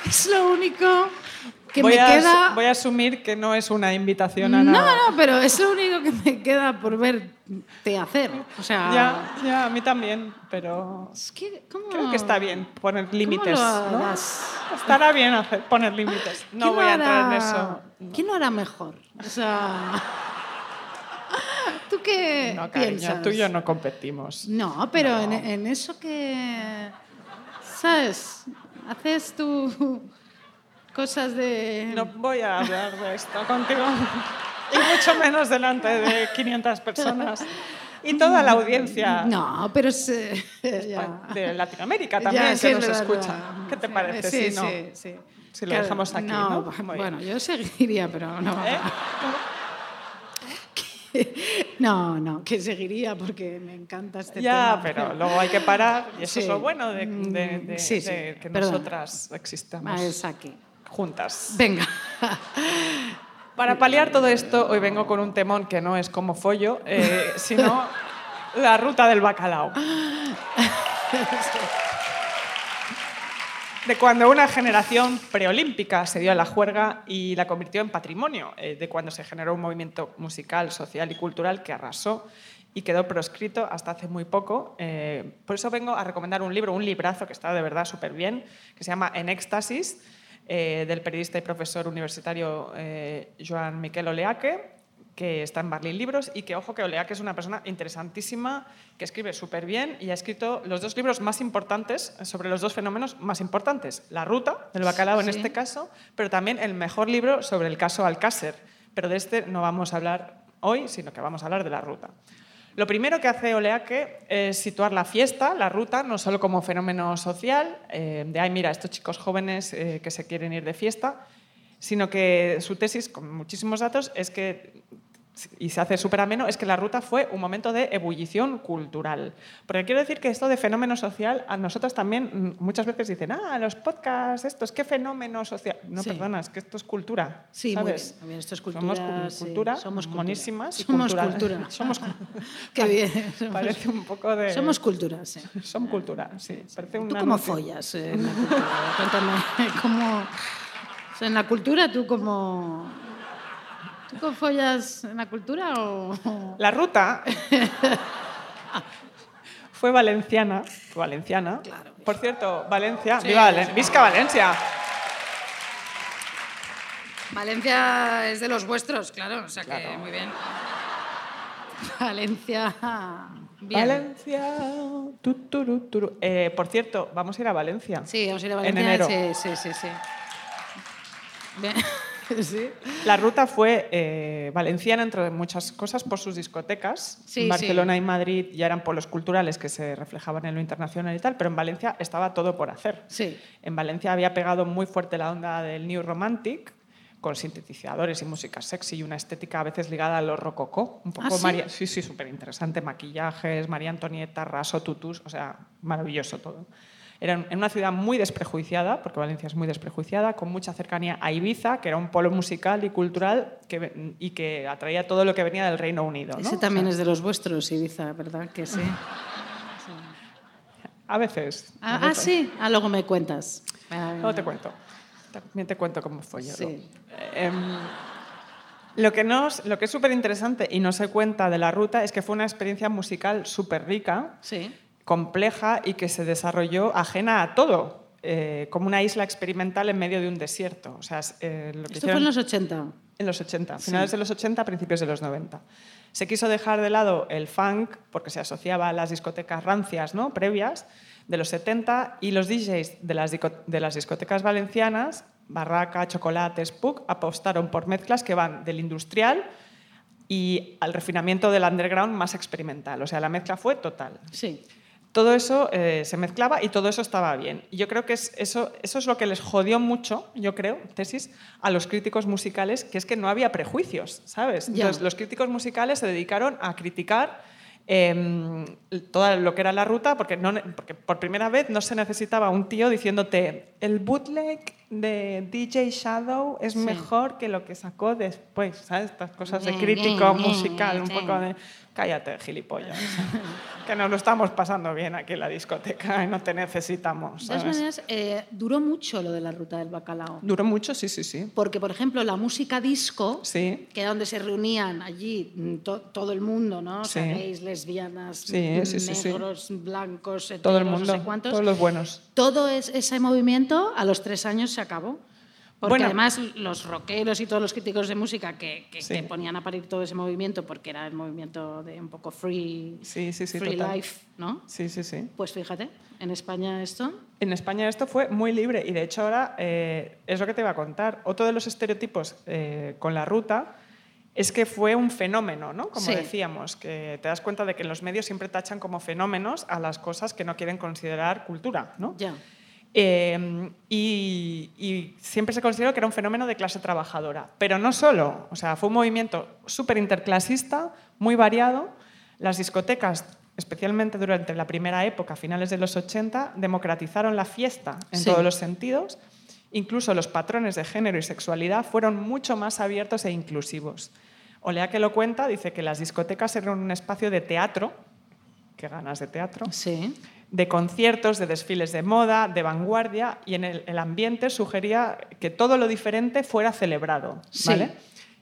es lo único que voy, me a, queda. voy a asumir que no es una invitación a No, nada. no, pero es lo único que me queda por verte hacer. O sea, Ya, ya, a mí también, pero es que, ¿cómo? creo que está bien poner ¿cómo límites. ¿no? Estará bien hacer, poner límites. No ¿Quién voy a entrar en eso. ¿Quién lo hará mejor? O sea, ¿tú qué No, cariño, piensas? tú y yo no competimos. No, pero En, en eso que, ¿sabes? Haces tú cosas de... No voy a hablar de esto contigo. Y mucho menos delante de 500 personas. Y toda la audiencia No, pero es... eh, ya. de Latinoamérica también Ya, que sí, nos es verdad. escucha. ¿Qué te parece sí, si no? sí, sí. Si lo Claro, dejamos aquí, ¿no? Bien. Bueno, yo seguiría, pero no. ¿Eh? No, no, que seguiría porque me encanta este Ya, tema. pero luego hay que parar y eso es Sí. lo bueno de, de- de- Mm, sí, sí, de que perdona. nosotras existamos Ah, es aquí. Juntas. Venga. Para paliar todo esto, hoy vengo con un temón que no es como follo, eh, sino la ruta del bacalao. De cuando una generación preolímpica se dio a la juerga y la convirtió en patrimonio, eh, de cuando se generó un movimiento musical, social y cultural que arrasó y quedó proscrito hasta hace muy poco. Eh, por eso vengo a recomendar un libro, un librazo que está de verdad súper bien, que se llama En Éxtasis, eh, del periodista y profesor universitario eh, Joan Miquel Oleaque, que está en Berlín Libros y que, ojo, que Oleaque es una persona interesantísima, que escribe súper bien y ha escrito los dos libros más importantes sobre los dos fenómenos más importantes. La ruta del bacalao en Sí. este caso, pero también el mejor libro sobre el caso Alcácer. Pero de este no vamos a hablar hoy, sino que vamos a hablar de la ruta. Lo primero que hace Oleaque es situar la fiesta, la ruta, no solo como fenómeno social, eh, de, ay, mira, estos chicos jóvenes eh, que se quieren ir de fiesta, sino que su tesis, con muchísimos datos, es que, y se hace súper ameno, es que la ruta fue un momento de ebullición cultural. Porque quiero decir que esto de fenómeno social, a nosotras también mm, muchas veces dicen, ah, los podcasts, estos, ¿qué fenómeno social? No, Sí. perdona, es que esto es cultura. Sí, ¿sabes? muy bien, esto es Somos cultura, cu- sí, cultura, somos cultura. monísimas Somos cultural. cultura. Somos, Qué bien. Somos, parece un poco de... somos cultura, sí. Son cultura, sí. Parece ¿Tú una cómo noticia. follas eh, en la cultura? Cuéntame, ¿cómo... o sea, en la cultura tú cómo... ¿Tú cómo follas en la cultura o...? La ruta fue valenciana. Valenciana. Claro. Por cierto, Valencia. Sí, viva Valen- sí. Visca Valencia. Valencia es de los vuestros, claro, o sea que muy bien. Valencia... Bien. Valencia. tu. Eh, por cierto, vamos a ir a Valencia. Sí, vamos a ir a En Valencia. enero. Sí, sí, sí, sí. Bien. sí. La ruta fue eh, valenciana, entre muchas cosas, por sus discotecas. Sí, en Barcelona sí. y Madrid ya eran polos culturales que se reflejaban en lo internacional y tal, pero en Valencia estaba todo por hacer. Sí. En Valencia había pegado muy fuerte la onda del New Romantic, con sintetizadores y música sexy y una estética a veces ligada a lo rococó. Un poco ¿Ah, sí? María- sí, sí, súper interesante. Maquillajes, María Antonieta, raso, tutús, o sea, maravilloso todo. Era en una ciudad muy desprejuiciada, porque Valencia es muy desprejuiciada, con mucha cercanía a Ibiza, que era un polo musical y cultural que, y que atraía todo lo que venía del Reino Unido. ¿no? Ese O también sea, es de los vuestros, Ibiza, ¿verdad? Que sí. A veces. a Ah, ah, veces. sí. Ah, luego me cuentas. Ah, Luego te cuento. También te cuento cómo fue yo. Sí. Em, lo que, nos, lo que es súper interesante y no se cuenta de la ruta es que fue una experiencia musical súper rica, Sí. Compleja y que se desarrolló ajena a todo, eh, como una isla experimental en medio de un desierto. O sea, eh, lo que Esto fue en los 80. en los 80, finales de los 80, principios de los 90. Se quiso dejar de lado el funk porque se asociaba a las discotecas rancias ¿no? previas de los 70 y los DJs de las, de las discotecas valencianas, Barraca, Chocolate, Spook, apostaron por mezclas que van del industrial y al refinamiento del underground más experimental. O sea, la mezcla fue total. Sí. Todo eso eh, se mezclaba y todo eso estaba bien. Y yo creo que es, eso, eso es lo que les jodió mucho, yo creo, tesis, a los críticos musicales, que es que no había prejuicios, ¿sabes? Entonces, los críticos musicales se dedicaron a criticar eh, todo lo que era la ruta, porque, no, porque por primera vez no se necesitaba un tío diciéndote el bootleg de DJ Shadow es Sí. mejor que lo que sacó después, ¿sabes? Estas cosas de crítico musical, un poco de... Cállate, gilipollas. que nos lo estamos pasando bien aquí en la discoteca y no te necesitamos. De todas ¿sabes? maneras, eh, duró mucho lo de la ruta del bacalao. Duró mucho, sí, sí, sí. Porque, por ejemplo, la música disco, Sí. que era donde se reunían allí mm, to- todo el mundo, ¿no? O sea, Sí. gays, lesbianas, Sí, sí, sí, sí. negros, blancos, Todo el heteros, mundo, no sé cuántos. todos los buenos. Todo es- ese movimiento a los tres años se acabó. Porque Bueno. además los rockeros y todos los críticos de música que, que- Sí. que ponían a parir todo ese movimiento, porque era el movimiento de un poco free, Sí, sí, free life, ¿no? Sí, sí, sí. Pues fíjate, en España esto... En España esto fue muy libre y de hecho ahora eh, es lo que te iba a contar. Otro de los estereotipos eh, con la ruta es que fue un fenómeno, ¿no? Como Sí. decíamos, que te das cuenta de que en los medios siempre tachan como fenómenos a las cosas que no quieren considerar cultura, ¿no? Ya. Eh, y, y siempre se consideró que era un fenómeno de clase trabajadora. Pero no solo, o sea, fue un movimiento súper interclasista, muy variado. Las discotecas, especialmente durante la primera época, finales de los 80, democratizaron la fiesta en Sí. todos los sentidos. Incluso los patrones de género y sexualidad fueron mucho más abiertos e inclusivos. Olea que lo cuenta, dice que las discotecas eran un espacio de teatro, qué ganas de teatro, Sí. De conciertos, de desfiles de moda, de vanguardia, y en el, el ambiente sugería que todo lo diferente fuera celebrado. Sí. ¿vale?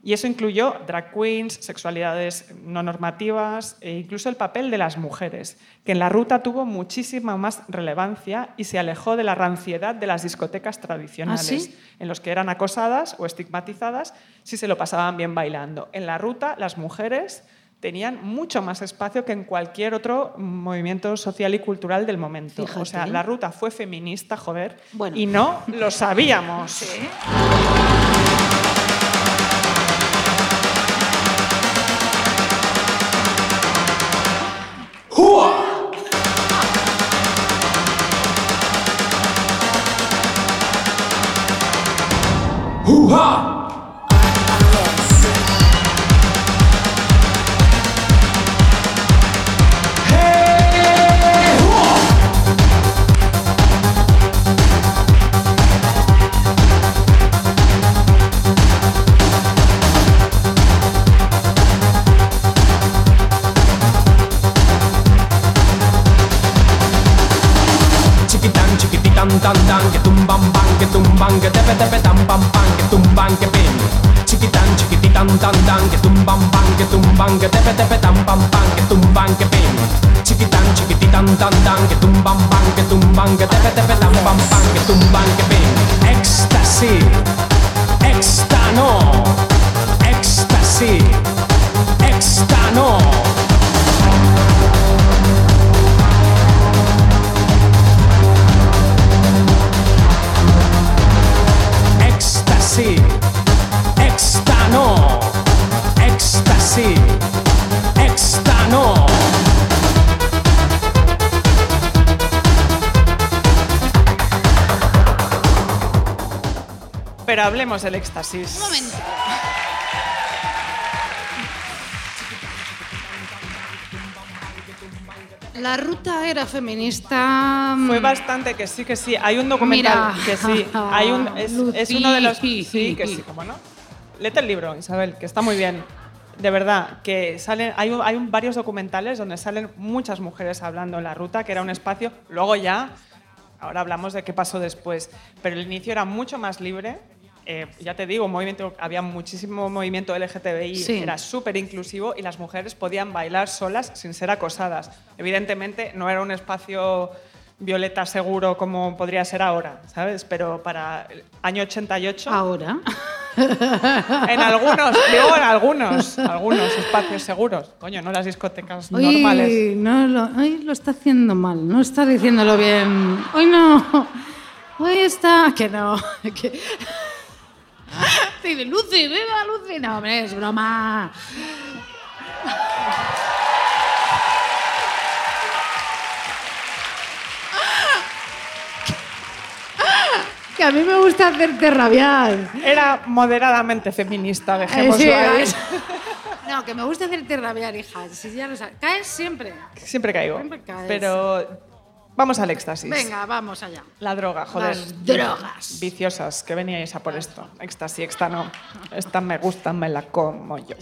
Y eso incluyó drag queens, sexualidades no normativas e incluso el papel de las mujeres, que en la ruta tuvo muchísima más relevancia y se alejó de la ranciedad de las discotecas tradicionales, ¿Ah, sí? en los que eran acosadas o estigmatizadas si se lo pasaban bien bailando. En la ruta, las mujeres tenían mucho más espacio que en cualquier otro movimiento social y cultural del momento. O sea, la ruta fue feminista, joder, Bueno. y no lo sabíamos. Chiquitán, Del éxtasis. Un momento. La ruta era feminista. Fue bastante que sí, que sí. Hay un documental Mira. que sí. Hay un, es, es uno de los. Sí, que sí, cómo no. Léete el libro, Isabel, que está muy bien. De verdad, que salen, hay, hay varios documentales donde salen muchas mujeres hablando en la ruta, que era un espacio. Luego ya, ahora hablamos de qué pasó después, pero el inicio era mucho más libre. Eh, ya te digo, movimiento, había muchísimo movimiento LGTBI, Sí. era súper inclusivo y las mujeres podían bailar solas sin ser acosadas. Evidentemente no era un espacio violeta seguro como podría ser ahora, ¿sabes? Pero para el año 88, Ahora. en algunos, digo en algunos, algunos espacios seguros. Coño, no las discotecas Hoy normales. no lo, hoy lo está haciendo mal, no está diciéndolo bien. Hoy no. Hoy está. Que no. Que... Dice, Lucy, viva Lucy. No, hombre, es broma. Que a mí me gusta hacerte rabiar. Era moderadamente feminista, dejémoslo sí, ahí. es- No, que me gusta hacerte rabiar, hija. Si ya lo sabes. Caes siempre. Siempre caigo. Siempre caes. Pero vamos al éxtasis. Venga, vamos allá. La droga, joder. Las drogas. Viciosas, que veníais a por esto. Éxtasis, esta no. Esta me gusta, me la como yo.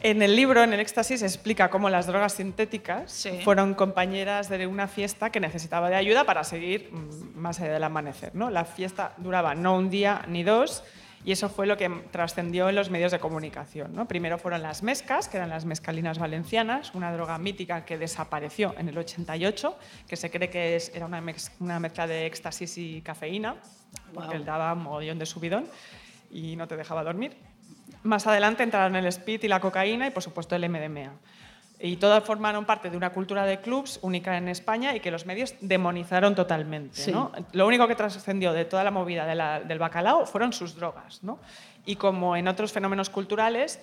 En el libro, en el éxtasis, explica cómo las drogas sintéticas Sí. fueron compañeras de una fiesta que necesitaba de ayuda para seguir mm, más allá del amanecer. ¿no? La fiesta duraba no un día ni dos y eso fue lo que trascendió en los medios de comunicación. ¿no? Primero fueron las mescas, que eran las mescalinas valencianas, una droga mítica que desapareció en el 88, que se cree que es- era una, mezcla de éxtasis y cafeína, porque Guau. daba un mogollón de subidón y no te dejaba dormir. Más adelante entraron el speed y la cocaína y, por supuesto, el MDMA. Y todas formaron parte de una cultura de clubs única en España y que los medios demonizaron totalmente. Sí. ¿no? Lo único que trascendió de toda la movida de la- del bacalao fueron sus drogas. ¿no? Y como en otros fenómenos culturales,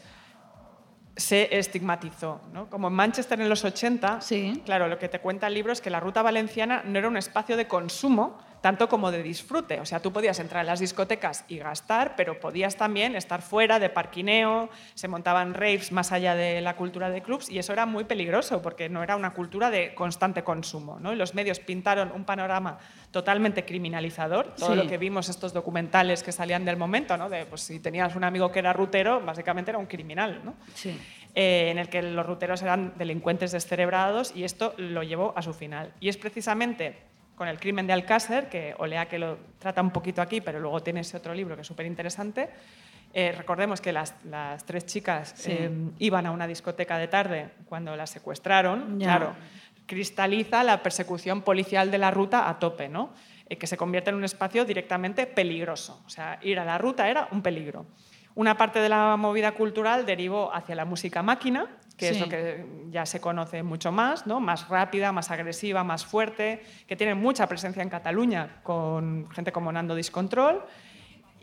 se estigmatizó. ¿no? Como en Manchester en los 80, Sí. claro, lo que te cuenta el libro es que la ruta valenciana no era un espacio de consumo, tanto como de disfrute. O sea, tú podías entrar en las discotecas y gastar, pero podías también estar fuera de parquineo, se montaban raves más allá de la cultura de clubs y eso era muy peligroso porque no era una cultura de constante consumo. ¿no? Y los medios pintaron un panorama totalmente criminalizador. Todo Sí. lo que vimos estos documentales que salían del momento, ¿no? de pues, si tenías un amigo que era rutero, básicamente era un criminal. ¿no? Sí. eh, en el que los ruteros eran delincuentes descerebrados y esto lo llevó a su final. Y es precisamente con el crimen de Alcácer, que Olea que lo trata un poquito aquí, pero luego tiene ese otro libro que es súper interesante. recordemos que las, las tres chicas Sí. eh, iban a una discoteca de tarde cuando las secuestraron. Ya. Claro, cristaliza la persecución policial de la ruta a tope, ¿no? Eh, que se convierte en un espacio directamente peligroso. O sea, ir a la ruta era un peligro. Una parte de la movida cultural derivó hacia la música máquina, que es lo que ya se conoce mucho más, ¿no? más rápida, más agresiva, más fuerte, que tiene mucha presencia en Cataluña con gente como Nando Discontrol.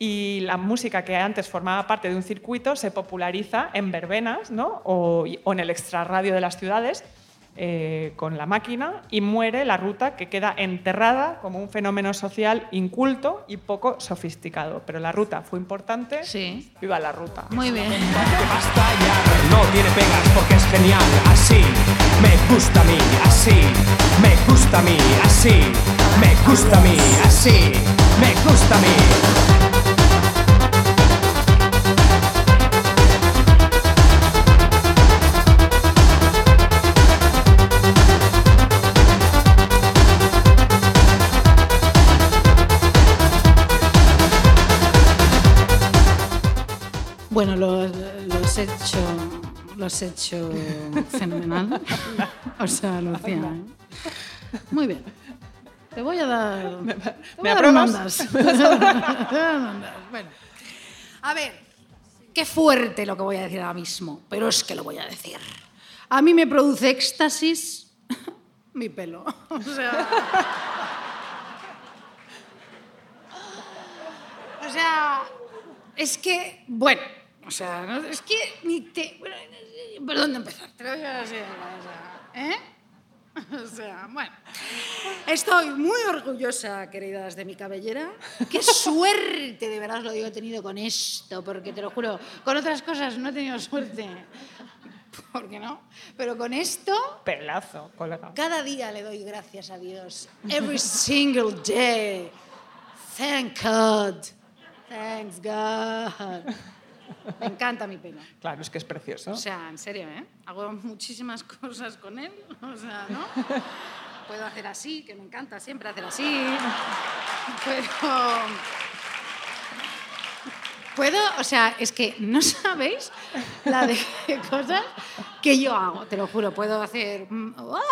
Y la música que antes formaba parte de un circuito se populariza en verbenas ¿no? o, o en el extrarradio de las ciudades eh, con la máquina y muere la ruta que queda enterrada como un fenómeno social inculto y poco sofisticado. Pero la ruta fue importante. Sí. Viva la ruta. Muy bien. basta ya, no tiene pegas porque es genial, así me gusta a mí, así me gusta a mí, así me gusta a mí, así me gusta a mí. Bueno, lo, lo has hecho, lo has hecho fenomenal. O sea, Lucía. ¿eh? Muy bien. Te voy a dar. me apruebas? dar mandas. Bueno. A ver, qué fuerte lo que voy a decir ahora mismo, pero es que lo voy a decir. A mí me produce éxtasis mi pelo. O sea. O sea, es que, bueno, o sea, no- es que ni te... bueno, ¿Por dónde empezar? Te lo digo así, ¿Eh? O sea, bueno. Estoy muy orgullosa, queridas, de mi cabellera. Qué suerte, de verdad os lo digo, he tenido con esto, porque te lo juro, con otras cosas no he tenido suerte. ¿Por qué no? Pero con esto, Pelazo, colega. cada día le doy gracias a Dios. Every single day. Thank God. Thanks God. Me encanta mi pelo. Claro, es que es precioso. O sea, en serio, ¿eh? Hago muchísimas cosas con él. O sea, ¿no? Puedo hacer así, que me encanta siempre hacer así. Puedo... Puedo, o sea, es que no sabéis la de cosas que yo hago, te lo juro. Puedo hacer... mm, ¡Hola!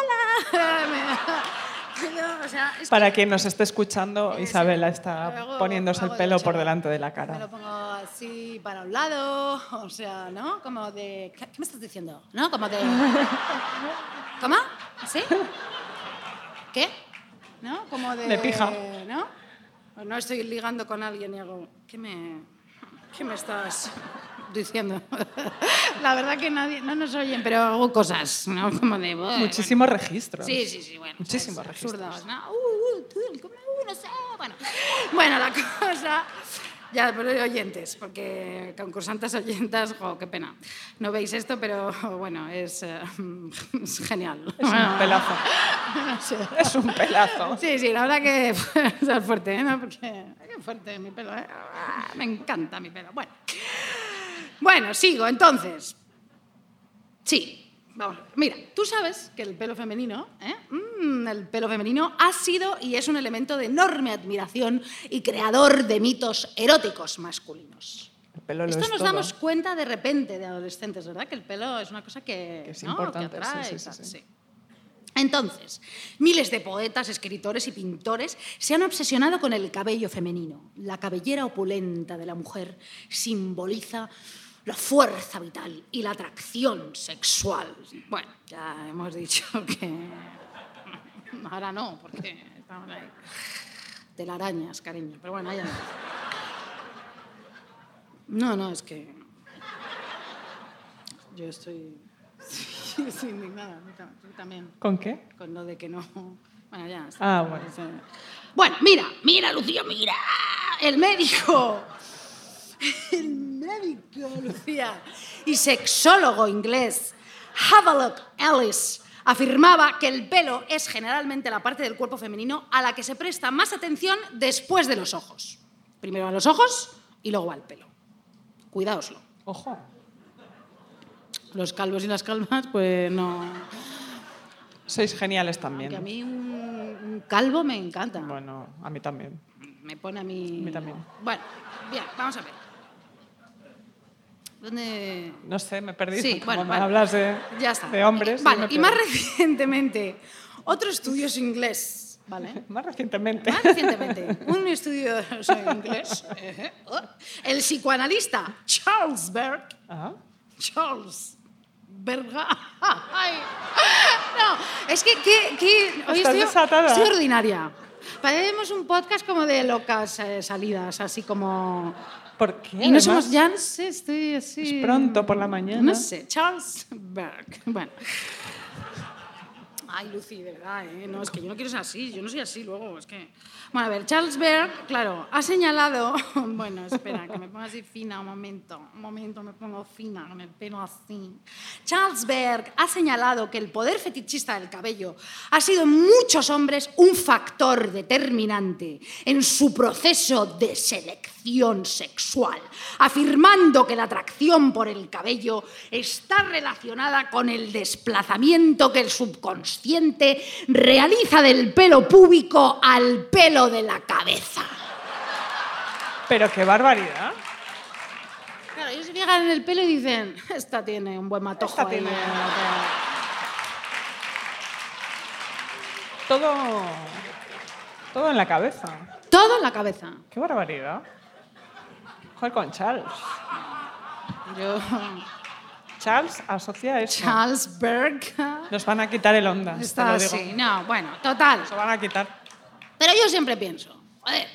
Puedo, o sea, es Para que- quien nos esté escuchando, Isabela está poniéndose el pelo por delante de la Me cara. lo pongo así para un lado, o sea, ¿no? Como de... ¿Qué, me estás diciendo? ¿No? Como de... ¿Cómo? ¿Sí? ¿Qué? ¿No? Como de... De pija. ¿No? O no estoy ligando con alguien y hago... ¿Qué me, qué me estás diciendo? La verdad que nadie... No nos oyen, pero hago cosas, ¿no? Como de... bueno, Muchísimos registros. Sí, sí, sí, bueno. Muchísimos es registros. absurdos, ¿no? Uh, uh, tú, uh, no sé, bueno. Bueno, la cosa... Ya, pero oyentes, porque concursantes oyentas, jo, qué pena. No veis esto, pero bueno, es, eh, es genial. Es un pelazo. No sé. Es un pelazo. Sí, sí, la verdad que es fuerte, ¿eh? ¿no? Porque qué fuerte mi pelo, ¿eh? Ah, Me encanta mi pelo. Bueno, bueno sigo, entonces. Sí, vamos. Mira, tú sabes que el pelo femenino, ¿eh? Mm, el pelo femenino ha sido y es un elemento de enorme admiración y creador de mitos eróticos masculinos. El pelo lo Esto es nos todo. damos cuenta de repente de adolescentes, ¿verdad? Que el pelo es una cosa que, Que es ¿no? importante, que atrae, sí, sí. sí. Entonces, miles de poetas, escritores y pintores se han obsesionado con el cabello femenino. La cabellera opulenta de la mujer simboliza la fuerza vital y la atracción sexual. Bueno, ya hemos dicho que ahora no, porque estamos ahí. Telarañas, cariño. Pero bueno, ya. No, no, es que yo estoy, estoy indignada. Tú también ¿Con qué? con lo de que no. Bueno, ya. está. Ah, bueno. Bueno, mira, mira, Lucía, mira. El médico. El médico, Lucía. Y sexólogo inglés, Havelock Ellis, afirmaba que el pelo es generalmente la parte del cuerpo femenino a la que se presta más atención después de los ojos. Primero van los ojos y luego va el pelo. Cuidaoslo. Ojo. Los calvos y las calvas, pues no. Sois geniales también. Aunque a mí un, un calvo me encanta. Bueno, a mí también. Me pone a mí. A mí también. Bueno, bien, vamos a ver. ¿Dónde.? No sé, me perdí. Sí, bueno, me vale. hablas de, Ya está. de hombres. Vale, y más recientemente, otro estudio es inglés, ¿vale? Más recientemente. Más recientemente, un estudio inglés. eh, oh, El psicoanalista Charles Berg Charles. Verga. Ay. No, es que, que, que hoy estoy, estoy ordinaria. Parecemos un podcast como de locas eh, salidas, así como... ¿Por qué? Y no somos, sé, estoy así... Es pronto por la mañana. No sé, Charles Berg. Bueno. Ay, Lucy, de verdad, ¿eh? No, es que yo no quiero ser así, yo no soy así luego, es que... Bueno, a ver, Charles Berg, claro, ha señalado... Bueno, espera, que me ponga así fina un momento, un momento, me pongo fina, con el pelo así. Charles Berg ha señalado que el poder fetichista del cabello ha sido en muchos hombres un factor determinante en su proceso de selección sexual, afirmando que la atracción por el cabello está relacionada con el desplazamiento que el subconsciente realiza del pelo púbico al pelo de la cabeza. Pero qué barbaridad. Claro, ellos se fijan en el pelo y dicen, esta tiene un buen matojo Esta ahí". tiene- Todo. Todo en la cabeza. Todo en la cabeza. Qué barbaridad. Joder, con Charles. Yo, Charles asocia eso. Charles Berg, Nos van a quitar el onda. está así. No, bueno, total. Nos van a quitar. Pero yo siempre pienso, joder,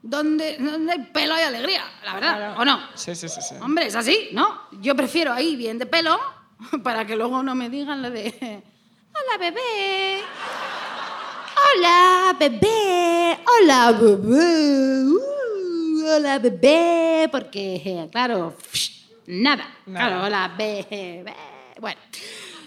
¿dónde, dónde hay pelo hay alegría? La verdad, Claro. ¿o no? Sí, sí, sí. sí. Hombre, es así, ¿no? Yo prefiero ahí bien de pelo para que luego no me digan lo de... Hola, bebé. Hola, bebé. Hola, bebé. Uh, hola, bebé. Porque, claro, nada. Nada. Claro, hola, bebé. Bueno,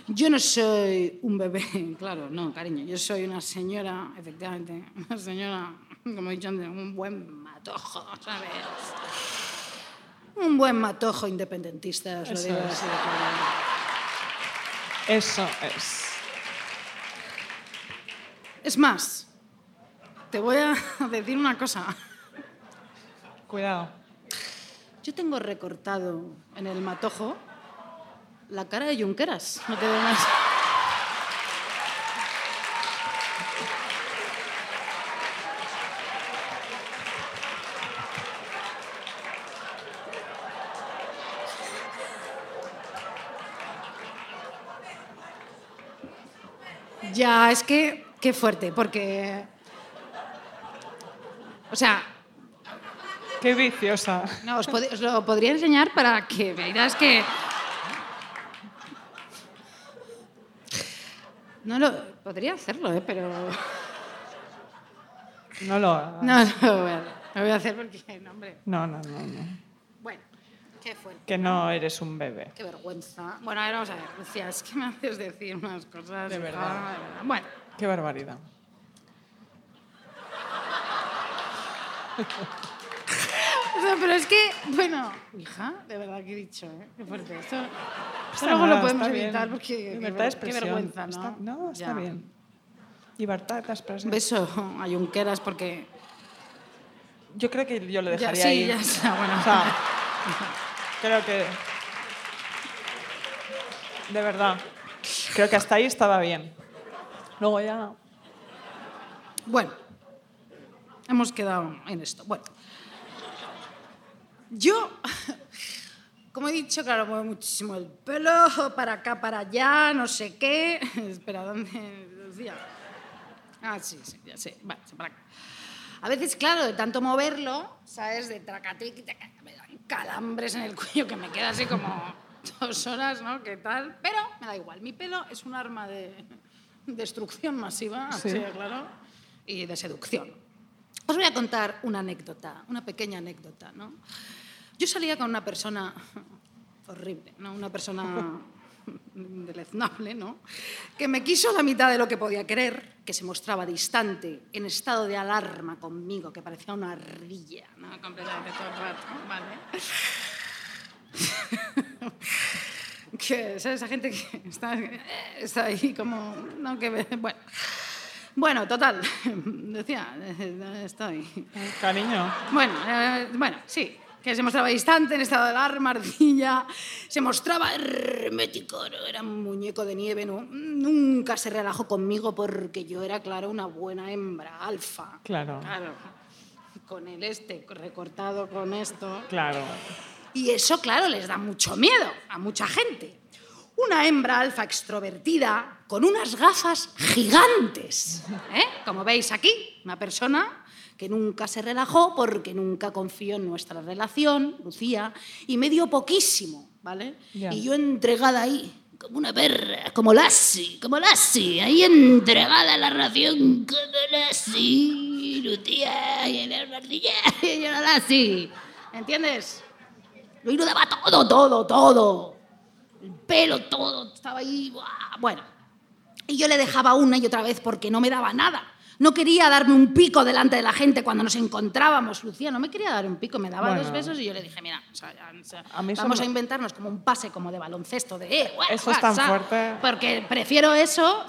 yo no soy un bebé, claro, no, cariño. Yo soy una señora, efectivamente, una señora, como he dicho antes, un buen matojo, ¿sabes? Un buen matojo independentista, os lo Eso digo es. así de claro. Eso es. Es más, te voy a decir una cosa. Cuidado. Yo tengo recortado en el matojo la cara de Junqueras. No te más. Ya, es que qué fuerte, porque... O sea, Qué viciosa. no, os, pod- os lo podría enseñar para que veáis que... No lo... Podría hacerlo, ¿eh? Pero... No lo hagas. No, no lo voy a, lo voy a hacer porque, no, hombre. No, no, no, no. Bueno, qué fuerte. Que no eres un bebé. Qué vergüenza. Bueno, a ver, vamos a ver, Lucía, es que me haces decir unas cosas... De verdad. de verdad. Bueno, Qué barbaridad. O sea, pero es que, bueno, hija, de verdad que he dicho, ¿eh? Qué fuerte. Esto, luego nada, lo podemos bien. evitar porque... qué Libertad de ver- expresión. Qué vergüenza, ¿no? Está- no, está Ya. bien. Libertad de expresión. Beso a Junqueras porque... Yo creo que yo lo Ya, dejaría sí, ahí. ya está, bueno. O sea, creo que. De verdad. Creo que hasta ahí estaba bien. Luego ya. Bueno, hemos quedado en esto. Bueno, yo, como he dicho, claro, muevo muchísimo el pelo, para acá, para allá, no sé qué. Espera, ¿dónde decía? Ah, sí, sí, ya sé. Vale, para acá. A veces, claro, de tanto moverlo, ¿sabes? De tracatic, taca, me dan calambres en el cuello que me queda así como dos horas, ¿no? ¿Qué tal? Pero me da igual. Mi pelo es un arma de destrucción masiva, Sí. así claro, y de seducción. Os voy a contar una anécdota, una pequeña anécdota, ¿no? Yo salía con una persona horrible, ¿no? Una persona deleznable, ¿no? Que me quiso la mitad de lo que podía querer, que se mostraba distante, en estado de alarma conmigo, que parecía una ardilla, ¿no? Completamente todo el rato, ¿vale? que, ¿sabes? Esa gente que está, está ahí como... No, que, bueno. Bueno, total, decía, eh, estoy... Cariño. Bueno, eh, bueno, sí, que se mostraba distante, en estado de alarma, ardilla, se mostraba hermético, ¿no? era un muñeco de nieve, ¿no? Nunca se relajó conmigo porque yo era, claro, una buena hembra, alfa. Claro. Claro, con el este recortado con esto. Claro. Y eso, claro, les da mucho miedo a mucha gente. Una hembra alfa extrovertida con unas gafas gigantes. ¿eh? Como veis aquí, una persona que nunca se relajó porque nunca confió en nuestra relación, Lucía, y me dio poquísimo, ¿vale? Ya. Y yo entregada ahí, como una perra, como Lassie, como Lassie, ahí entregada a la relación como Lassie, Lucía, y el ardilla, y yo Lassie. ¿Entiendes? Lo lo daba todo, todo, todo. El pelo, todo. Estaba ahí. Bueno. Y yo le dejaba una y otra vez porque no me daba nada. No quería darme un pico delante de la gente cuando nos encontrábamos. Lucía no me quería dar un pico, me daba Bueno. dos besos y yo le dije, mira, o sea, ya, o sea, A mí eso vamos a inventarnos como un pase como de baloncesto, de... Eh, Eso es tan fuerte. Porque prefiero eso...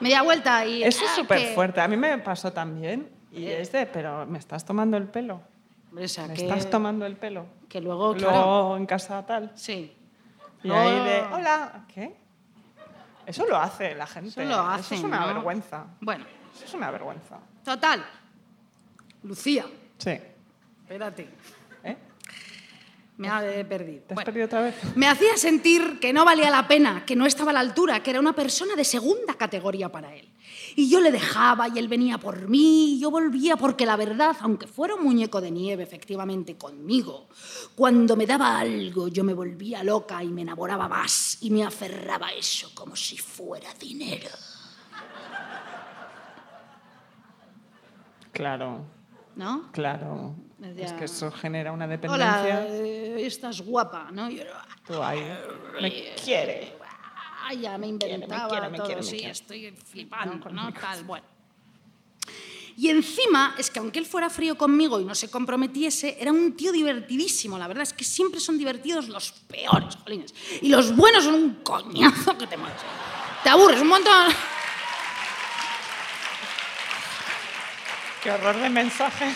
Media vuelta y... Eso es súper que- fuerte. A mí me pasó también. Y es de, pero me estás tomando el pelo. Hombre, o sea, Me que, estás tomando el pelo. Que luego, Luego claro... en casa tal. Sí. Y ahí de, hola, ¿qué? Eso lo hace la gente. Eso lo hace, Eso es una ¿no? vergüenza. Bueno, Eso es una vergüenza. total. Lucía, Sí. espérate. ¿Eh? Me ha perdido. ¿Te has Bueno. perdido otra vez? Me hacía sentir que no valía la pena, que no estaba a la altura, que era una persona de segunda categoría para él. Y yo le dejaba y él venía por mí, y yo volvía porque la verdad, aunque fuera un muñeco de nieve efectivamente conmigo, cuando me daba algo yo me volvía loca y me enamoraba más y me aferraba a eso como si fuera dinero. Claro, ¿No? claro. Ya. Es que eso genera una Hola, dependencia. eh, estás guapa, ¿no? Yo, Tú ahí. Me quiere. Ya me me inventaba quiere, me todo, quiere, me sí, estoy flipando, No, con ¿no? mi Tal, bueno. Y encima, es que aunque él fuera frío conmigo y no se comprometiese, era un tío divertidísimo. La verdad es que siempre son divertidos los peores, jolines. Y los buenos son un coñazo que te mueres. Te aburres un montón. Qué horror de mensaje.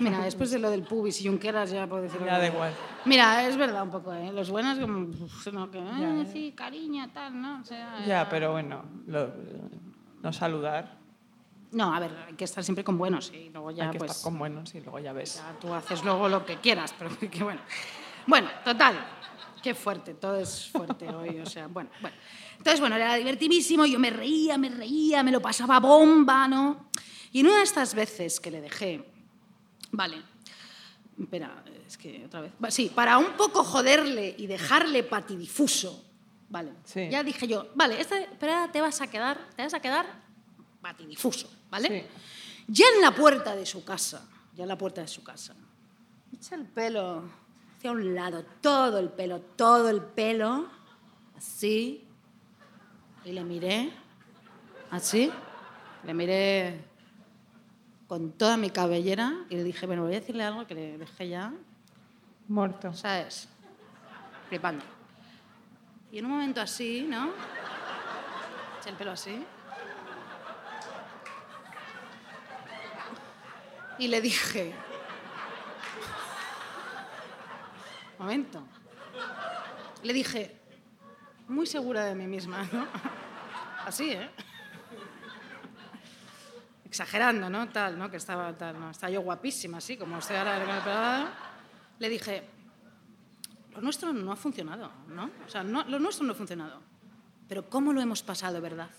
Mira, después de lo del pubis y Junqueras ya puedo decirlo. Ya da igual. Mira, es verdad un poco, ¿eh? Los buenos como... no, que, eh, Ya, ya. sí, cariño, tal, ¿no? O sea, Ya, pero bueno, lo- no saludar. No, a ver, hay que estar siempre con buenos y luego ya hay que pues... estar con buenos y luego ya ves. ya tú haces luego lo que quieras, pero que bueno. Bueno, total, qué fuerte, todo es fuerte hoy, o sea, bueno, bueno. Entonces, bueno, era divertidísimo, yo me reía, me reía, me lo pasaba bomba, ¿no? Y en una de estas veces que le dejé, vale, espera, es que otra vez, sí, para un poco joderle y dejarle patidifuso, vale, Sí. ya dije yo, vale, esta, ahora te vas a quedar, te vas a quedar patidifuso, ¿vale? Sí. Ya en la puerta de su casa, ya en la puerta de su casa, echa el pelo hacia un lado, todo el pelo, todo el pelo, así, y le miré, así, le miré con toda mi cabellera y le dije, bueno, voy a decirle algo que le dejé ya, Muerto. ¿sabes? Flipando. Y en un momento así, ¿no? Eché el pelo así. Y le dije... Momento. Le dije, muy segura de mí misma, ¿no? Así, ¿eh? Exagerando, ¿no? Tal, ¿no? Que estaba tal. Estaba yo guapísima, así, como estoy ahora. Le dije, lo nuestro no ha funcionado, ¿no? O sea, no- lo nuestro no ha funcionado. Pero ¿cómo lo hemos pasado, verdad?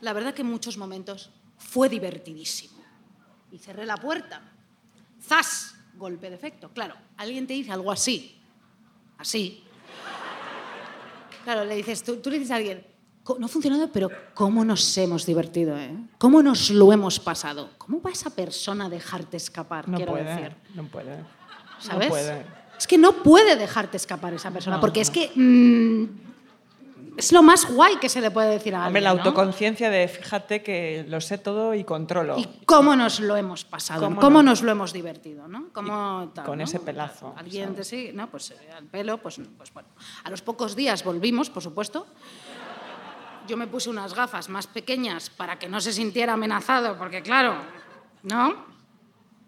La verdad que en muchos momentos fue divertidísimo. Y cerré la puerta. ¡Zas! Golpe de efecto. Claro, alguien te dice algo así. Así. Claro, le dices, tú, tú le dices a alguien, "Co- no ha funcionado, pero ¿cómo nos hemos divertido, eh? ¿Cómo nos lo hemos pasado? ¿Cómo va esa persona a dejarte escapar, No quiero puede, decir? no puede. ¿Sabes? No puede. Es que no puede dejarte escapar esa persona, No, porque no. es que mm, es lo más guay que se le puede decir a Hombre, alguien. la ¿no? autoconciencia de fíjate que lo sé todo y controlo. Y cómo nos lo hemos pasado, ¿Cómo cómo, no? nos lo hemos divertido, ¿no? Cómo tal, con ¿no? ese pelazo, Alguien de ¿sabes? sí, ¿no? Pues eh, al pelo, pues, pues bueno. A los pocos días volvimos, por supuesto. Yo me puse unas gafas más pequeñas para que no se sintiera amenazado, porque claro, ¿no?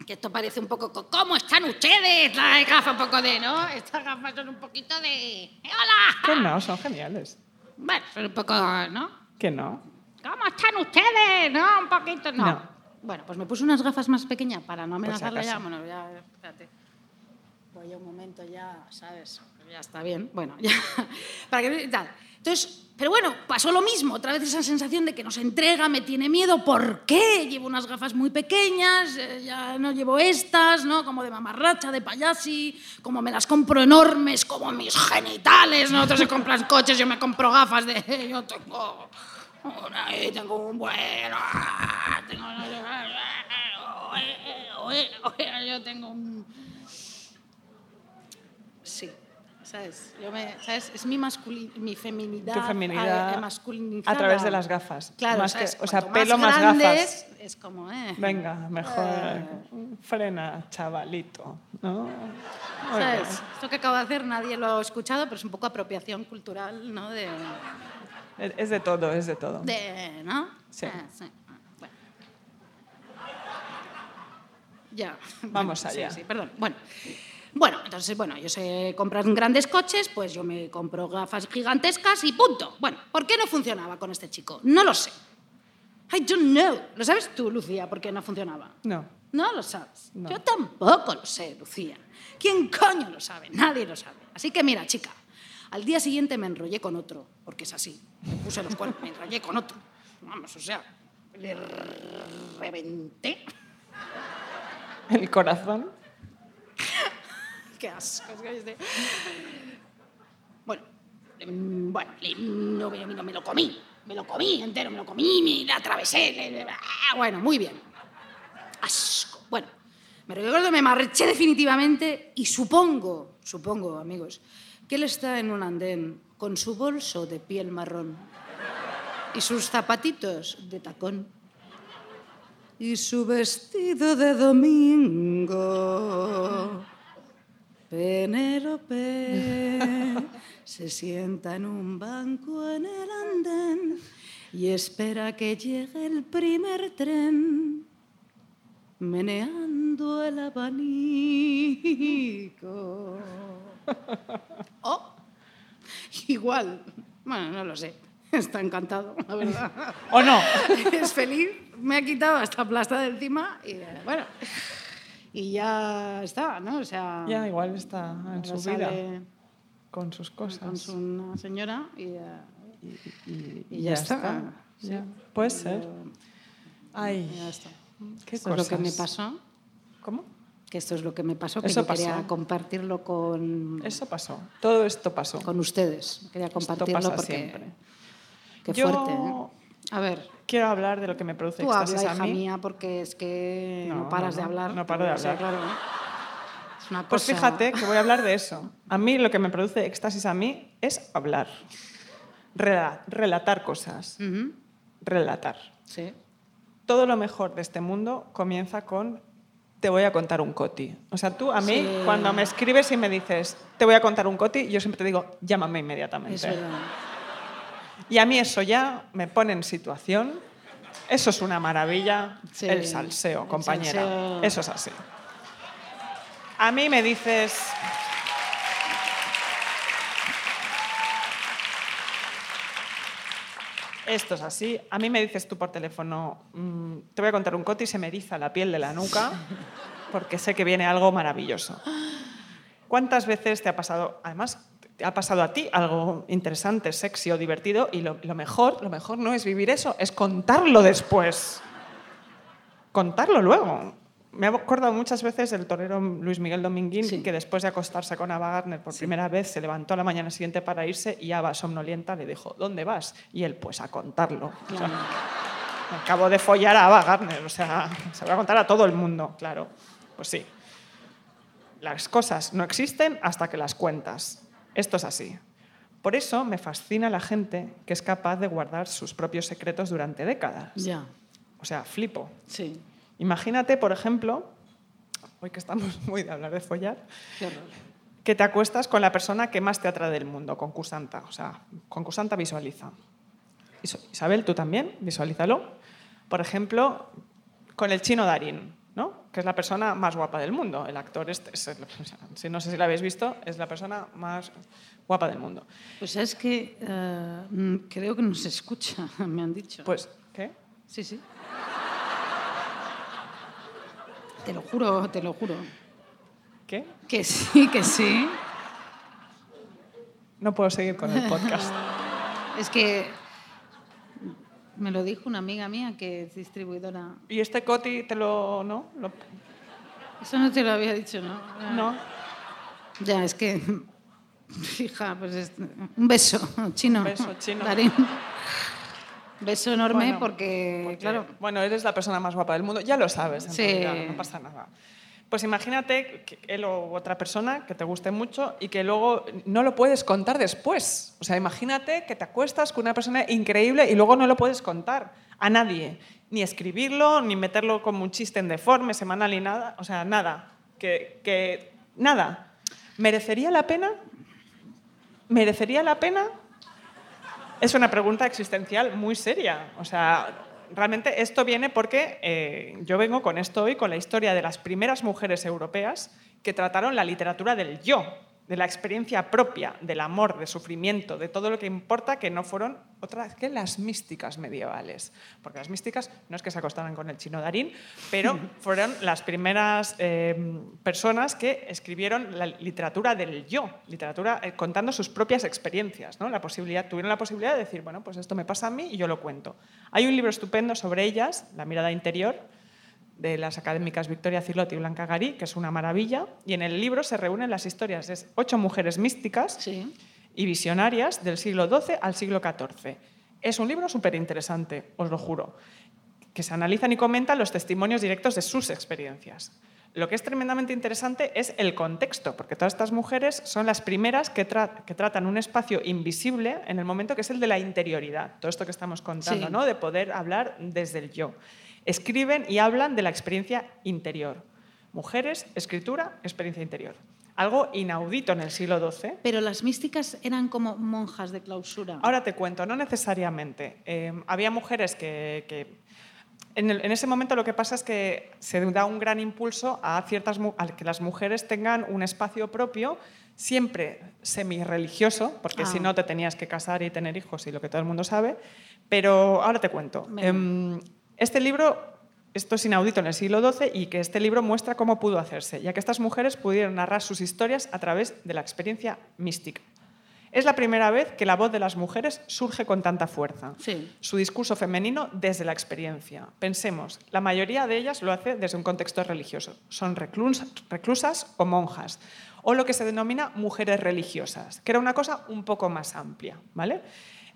Que esto parece un poco, co- ¿cómo están ustedes? La gafa un poco de, ¿no? Estas gafas son un poquito de, "Eh, ¡hola! Que no, son geniales. Bueno, son un poco, ¿no? Que no. ¿Cómo están ustedes? No, un poquito, no. No. Bueno, pues me puse unas gafas más pequeñas para no amenazarle ya. acaso. Bueno, ya, espérate. Voy ya un momento ya, ¿sabes? Ya está bien. Bueno, ya. para que tal. Entonces, pero bueno, pasó lo mismo. Otra vez esa sensación de que nos entrega, me tiene miedo. ¿Por qué? Llevo unas gafas muy pequeñas, eh, ya no llevo estas, ¿no? Como de mamarracha, de payasi, como me las compro enormes, como mis genitales, ¿no? Otros se compran coches, yo me compro gafas de... Yo tengo y tengo un bueno... Tengo... Yo tengo un... ¿sabes? Yo me, ¿sabes? Es mi, mi feminidad, Tu feminidad eh, masculinizada. a través de las gafas. Claro, Más ¿sabes? que- o sea, pelo más grandes, gafas. Es como, eh. Venga, mejor frena, chavalito. ¿Sabes? Esto que acabo de hacer nadie lo ha escuchado, pero es un poco apropiación cultural, ¿no? De, Es de todo, es de todo. de ¿no? Sí. Ah, sí. Ah, Bueno. Ya. Vamos Bueno, allá. Sí, sí, perdón. Bueno. Bueno, entonces, bueno, yo sé comprar grandes coches, pues yo me compro gafas gigantescas y punto. Bueno, ¿por qué no funcionaba con este chico? No lo sé. I don't know. ¿Lo sabes tú, Lucía, por qué no funcionaba? No. No lo sabes. Yo tampoco lo sé, Lucía. ¿Quién coño lo sabe? Nadie lo sabe. Así que mira, chica, al día siguiente me enrollé con otro, porque es así. Me puse los cuernos, me enrollé con otro. Vamos, o sea, le reventé. El corazón. Qué asco. Bueno, mm, bueno, le- no, no me lo comí. Me lo comí entero, me lo comí, me atravesé. ah, bueno, muy bien. Asco. Bueno, me recuerdo, me marché definitivamente y supongo, supongo, amigos, que él está en un andén con su bolso de piel marrón y sus zapatitos de tacón y su vestido de domingo. Penélope se sienta en un banco en el andén y espera que llegue el primer tren, meneando el abanico. Oh, igual, bueno, no lo sé, está encantado, la verdad. ¿O no? es feliz, me ha quitado esta plasta de encima y bueno, y ya está, ¿no? O sea, Ya, igual está en su vida, con sus cosas. con su una señora y, eh, y, y ya, está. Sí. Ya. Puede ser. Ay, Ya está. qué Esto es lo que me cosas. pasó, ¿Cómo? que esto es lo que me pasó, que Eso yo quería compartirlo con, Eso pasó. Todo esto pasó. con ustedes. Quería compartirlo pasa porque siempre. qué Yo fuerte. ¿eh? A ver, Quiero hablar de lo que me produce tú habla, éxtasis a hija mí. mía, porque es que no, No, paras no, de hablar. no paro de hablar. claro. Es una Pues cosa- fíjate que voy a hablar de eso. A mí lo que me produce éxtasis a mí es hablar. Rela- relatar cosas. Ujú, Relatar. Sí. Todo lo mejor de este mundo comienza con te voy a contar un coti. O sea, tú a mí, Sí. cuando me escribes y me dices te voy a contar un coti, yo siempre te digo llámame inmediatamente. Es verdad. Y a mí eso ya me pone en situación. Eso es una maravilla. Sí, el salseo, el compañera. salseo. Eso es así. A mí me dices. Esto es así. A mí me dices tú por teléfono, "Mm, te voy a contar un coti y se me eriza la piel de la nuca porque sé que viene algo maravilloso. ¿Cuántas veces te ha pasado, además, ha pasado a ti algo interesante, sexy o divertido y lo, lo mejor, lo mejor no es vivir eso, es contarlo después. Contarlo luego. Me he acordado muchas veces del torero Luis Miguel Dominguín Sí. que después de acostarse con Ava Gardner por primera vez se levantó a la mañana siguiente para irse y Ava, somnolienta, le dijo, ¿dónde vas? Y él, pues a contarlo. O sea, acabo de follar a Ava Gardner, o sea, se lo voy a contar a todo el mundo, claro. Pues sí. Las cosas no existen hasta que las cuentas. Esto es así. Por eso me fascina la gente que es capaz de guardar sus propios secretos durante décadas. Ya, O sea, flipo. sí. Imagínate, por ejemplo, hoy que estamos muy de hablar de follar, que te acuestas con la persona que más te atrae del mundo, concursanta. O sea, concursanta visualiza. Isabel, tú también, visualízalo. Por ejemplo, con el chino Darín. Que es la persona más guapa del mundo. El actor, este, es, no sé si lo habéis visto, es la persona más guapa del mundo. Pues es que eh, mm, creo que no se escucha, me han dicho. Pues, ¿qué? Sí, sí. Te lo juro, te lo juro. ¿Qué? Que sí, que sí. No puedo seguir con el podcast. Es que me lo dijo una amiga mía que es distribuidora. ¿Y este Coti te lo... no? Lo- Eso no te lo había dicho, ¿no? no. Ya, es que. Hija, pues es- un beso, chino. Un beso, chino. Darín. Beso enorme Bueno, porque, Porque, claro. Bueno, eres la persona más guapa del mundo, ya lo sabes, en Sí. realidad, no pasa nada. Pues imagínate que él o otra persona que te guste mucho y que luego no lo puedes contar después. O sea, imagínate que te acuestas con una persona increíble y luego no lo puedes contar a nadie. Ni escribirlo, ni meterlo como un chiste en deforme, semanal, ni nada. O sea, nada. Que, que nada. ¿Merecería la pena? ¿Merecería la pena? Es una pregunta existencial muy seria. O sea, realmente esto viene porque eh, yo vengo con esto hoy, con la historia de las primeras mujeres europeas que trataron la literatura del yo. De la experiencia propia, del amor, de sufrimiento, de todo lo que importa, que no fueron otras que las místicas medievales. Porque las místicas no es que se acostaran con el chino Darín, pero fueron las primeras eh, personas que escribieron la literatura del yo, literatura eh, contando sus propias experiencias. ¿no? La posibilidad, tuvieron la posibilidad de decir, bueno, pues esto me pasa a mí y yo lo cuento. Hay un libro estupendo sobre ellas, La mirada interior, de las académicas Victoria Cilotti y Blanca Garí, que es una maravilla, y en el libro se reúnen las historias de ocho mujeres místicas Sí. y visionarias del siglo XII al siglo XIV. Es un libro súper interesante, os lo juro, que se analizan y comentan los testimonios directos de sus experiencias. Lo que es tremendamente interesante es el contexto, porque todas estas mujeres son las primeras que, tra- que tratan un espacio invisible en el momento que es el de la interioridad, todo esto que estamos contando, Sí. ¿no? de poder hablar desde el yo. Escriben y hablan de la experiencia interior. Mujeres, escritura, experiencia interior. Algo inaudito en el siglo XII. Pero las místicas eran como monjas de clausura. Ahora te cuento, no necesariamente. Eh, había mujeres que... que- en, el- en ese momento lo que pasa es que se da un gran impulso a, ciertas, a que las mujeres tengan un espacio propio, siempre semi-religioso, porque Ah. si no te tenías que casar y tener hijos y lo que todo el mundo sabe. Pero ahora te cuento. Este libro, esto es inaudito en el siglo XII y que este libro muestra cómo pudo hacerse, ya que estas mujeres pudieron narrar sus historias a través de la experiencia mística. Es la primera vez que la voz de las mujeres surge con tanta fuerza. Sí. Su discurso femenino desde la experiencia. Pensemos, la mayoría de ellas lo hace desde un contexto religioso. Son reclus- reclusas o monjas, o lo que se denomina mujeres religiosas, que era una cosa un poco más amplia. ¿vale?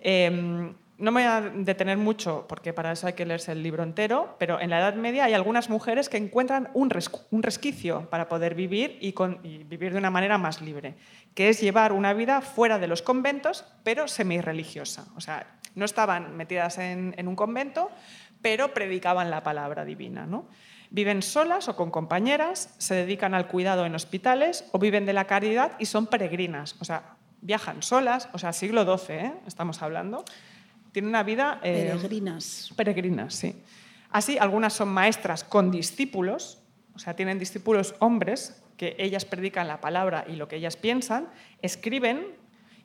Eh, no me voy a detener mucho, porque para eso hay que leerse el libro entero, pero en la Edad Media hay algunas mujeres que encuentran un, resquicio para poder vivir y, vivir de una manera más libre, que es llevar una vida fuera de los conventos, pero semi-religiosa. O sea, no estaban metidas en, en un convento, pero predicaban la palabra divina. ¿no? Viven solas o con compañeras, se dedican al cuidado en hospitales o viven de la caridad y son peregrinas. O sea, viajan solas, o sea, siglo XII, ¿eh? estamos hablando. Tienen una vida... eh, Peregrinas. Peregrinas, sí. Así, algunas son maestras con discípulos, o sea, tienen discípulos hombres que ellas predican la palabra y lo que ellas piensan, escriben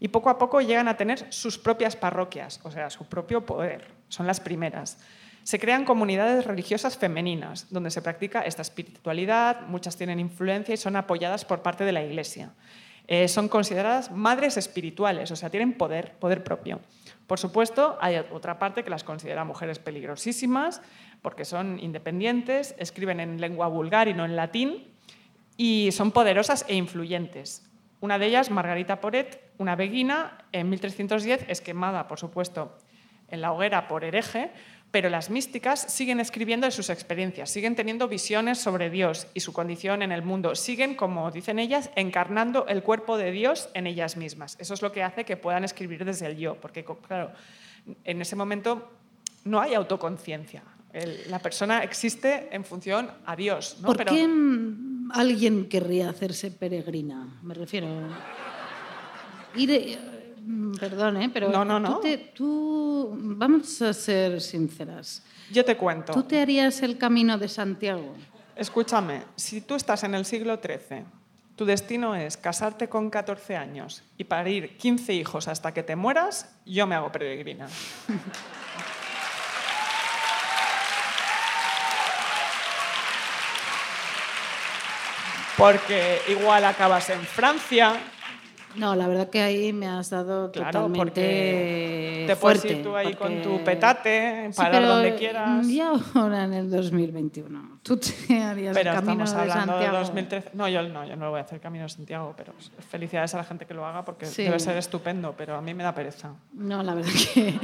y poco a poco llegan a tener sus propias parroquias, o sea, su propio poder. Son las primeras. Se crean comunidades religiosas femeninas, donde se practica esta espiritualidad, muchas tienen influencia y son apoyadas por parte de la Iglesia. Eh, son consideradas madres espirituales, o sea, tienen poder, poder propio. Por supuesto, hay otra parte que las considera mujeres peligrosísimas, porque son independientes, escriben en lengua vulgar y no en latín, y son poderosas e influyentes. Una de ellas, Margarita Poret, una beguina, en 1310 es quemada, por supuesto, en la hoguera por hereje, pero las místicas siguen escribiendo de sus experiencias, siguen teniendo visiones sobre Dios y su condición en el mundo, siguen, como dicen ellas, encarnando el cuerpo de Dios en ellas mismas. Eso es lo que hace que puedan escribir desde el yo, porque, claro, en ese momento no hay autoconciencia. El- La persona existe en función a Dios. ¿no? ¿Por Pero- qué mm, alguien querría hacerse peregrina? Me refiero. Ir, eh, perdón, ¿eh? pero No, no, no. Tú, te- tú- vamos a ser sinceras. Yo te cuento. ¿Tú te harías el camino de Santiago? Escúchame, si tú estás en el siglo XIII, tu destino es casarte con 14 años y parir 15 hijos hasta que te mueras, yo me hago peregrina. Porque igual acabas en Francia, No, la verdad que ahí me has dado claro, totalmente porque te puedes fuerte, ir tú ahí con tu petate, parar donde quieras. Y ahora en el 2021, ¿tú te harías Pero el camino estamos de hablando Santiago? de 2013. No yo, no, yo no lo voy a hacer Camino de Santiago, pero felicidades a la gente que lo haga porque Sí. debe ser estupendo, pero a mí me da pereza. No, la verdad que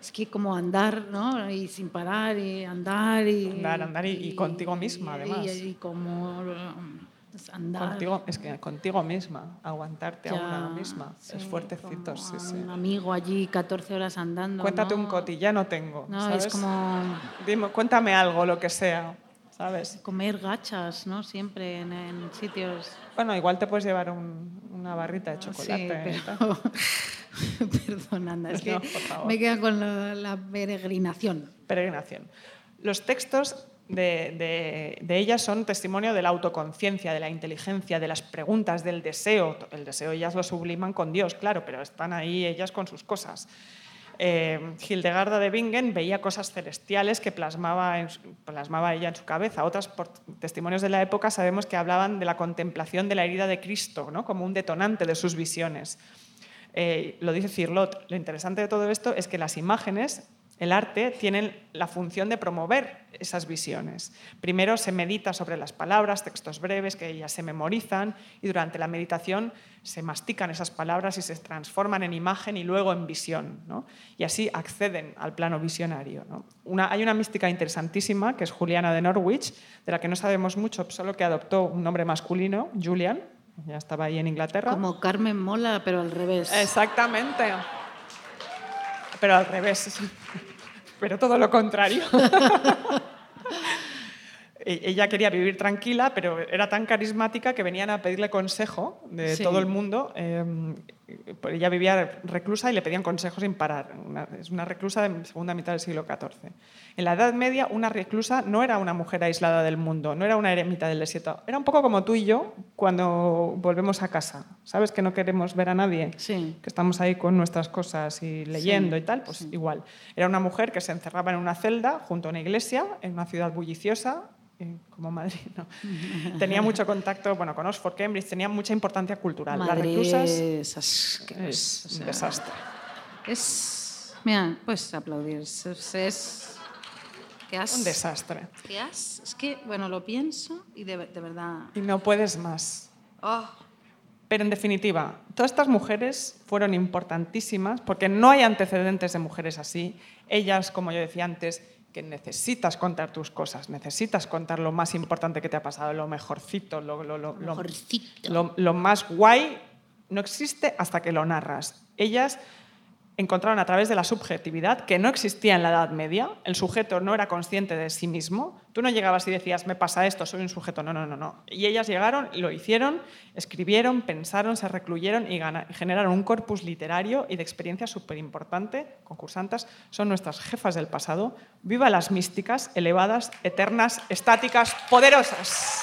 es que como andar, ¿no? Y sin parar y andar y Andar, andar y- y contigo misma, además. Y, y como um, andar Contigo, es que contigo misma, aguantarte a una misma. sí, es fuertecito, sí, sí. Un amigo allí 14 horas andando. Cuéntate ¿no? un coti, ya no tengo. No, ¿sabes? es como Dime, cuéntame algo, lo que sea, ¿sabes? comer gachas, ¿no? Siempre en, en sitios. Bueno, igual te puedes llevar un- una barrita de Sí, chocolate. tal. pero... Perdón, anda, es que No, me queda con la, la peregrinación. Peregrinación. Los textos de, de- ellas son testimonio de la autoconciencia, de la inteligencia, de las preguntas, del deseo. El deseo ellas lo subliman con Dios, claro, pero están ahí ellas con sus cosas. Eh, Hildegarda de Bingen veía cosas celestiales que plasmaba ella en su cabeza. Otras por testimonios de la época sabemos que hablaban de la contemplación de la herida de Cristo ¿no? como un detonante de sus visiones. Eh, lo dice Cirlot. Lo interesante de todo esto es que las imágenes, el arte, tienen la función de promover esas visiones. Primero se medita sobre las palabras, textos breves que ellas se memorizan y durante la meditación se mastican esas palabras y se transforman en imagen y luego en visión. ¿no? Y así acceden al plano visionario. ¿no? Una- hay una mística interesantísima que es Juliana de Norwich, de la que no sabemos mucho, solo que adoptó un nombre masculino, Julian. Ya estaba ahí en Inglaterra. Como Carmen Mola, pero al revés. Exactamente. Pero al revés. Pero todo lo contrario. E- Ella quería vivir tranquila, pero era tan carismática que venían a pedirle consejo de Sí. todo el mundo. Eh, ella vivía reclusa y le pedían consejo sin parar. Una- es una reclusa de segunda mitad del siglo XIV. En la Edad Media, una reclusa no era una mujer aislada del mundo, no era una eremita del desierto. Era un poco como tú y yo cuando volvemos a casa. ¿Sabes que no queremos ver a nadie? Sí. que estamos ahí con nuestras cosas y leyendo y tal, pues igual. Era una mujer que se encerraba en una celda junto a una iglesia, en una ciudad bulliciosa, eh, como Madrid. ¿no? Tenía mucho contacto bueno, con Oxford, Cambridge, tenía mucha importancia cultural. Las Madrid reclusas es asqueroso, es o un desastre. Es. Mira, puedes aplaudir. Es. es- ¿Qué has? Un desastre. ¿Qué has? Es que, bueno, lo pienso y de, de verdad. Y no puedes más. Oh, Pero en definitiva, todas estas mujeres fueron importantísimas porque no hay antecedentes de mujeres así. Ellas, como yo decía antes, que necesitas contar tus cosas, necesitas contar lo más importante que te ha pasado, lo mejorcito, lo, lo- lo- lo- mejorcito. lo más guay, no existe hasta que lo narras. Ellas encontraron a través de la subjetividad que no existía en la Edad Media, el sujeto no era consciente de sí mismo, tú no llegabas y decías, me pasa esto, soy un sujeto, no, no, no, no. Y ellas llegaron, lo hicieron, escribieron, pensaron, se recluyeron y, generaron un corpus literario y de experiencia súper importante, concursantes, son nuestras jefas del pasado. Viva las místicas, elevadas, eternas, estáticas, poderosas.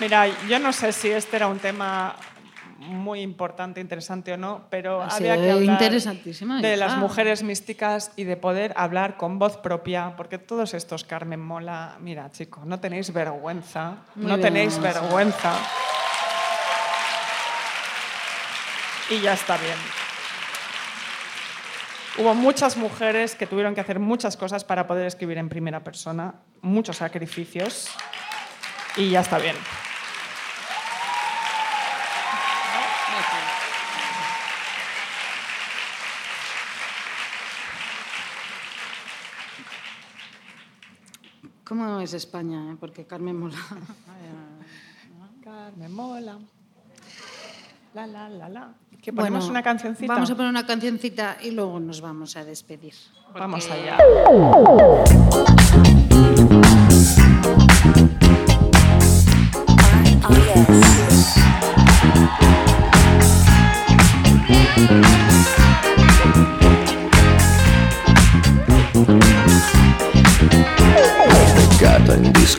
Mira, yo no sé si este era un tema muy importante, interesante o no, pero Ha había que hablar interesantísima, de las mujeres místicas y de poder hablar con voz propia, porque todos estos Carmen Mola, mira, chicos, no tenéis vergüenza, Muy no bien, tenéis sí. vergüenza. Y ya está bien. Hubo muchas mujeres que tuvieron que hacer muchas cosas para poder escribir en primera persona, muchos sacrificios, y ya está bien. ¿Cómo es España? eh? Porque Carmen Mola. Carmen Mola. La, la, la, la. ¿Que ponemos una cancioncita? Vamos a poner una cancioncita y luego nos vamos a despedir. Vamos allá.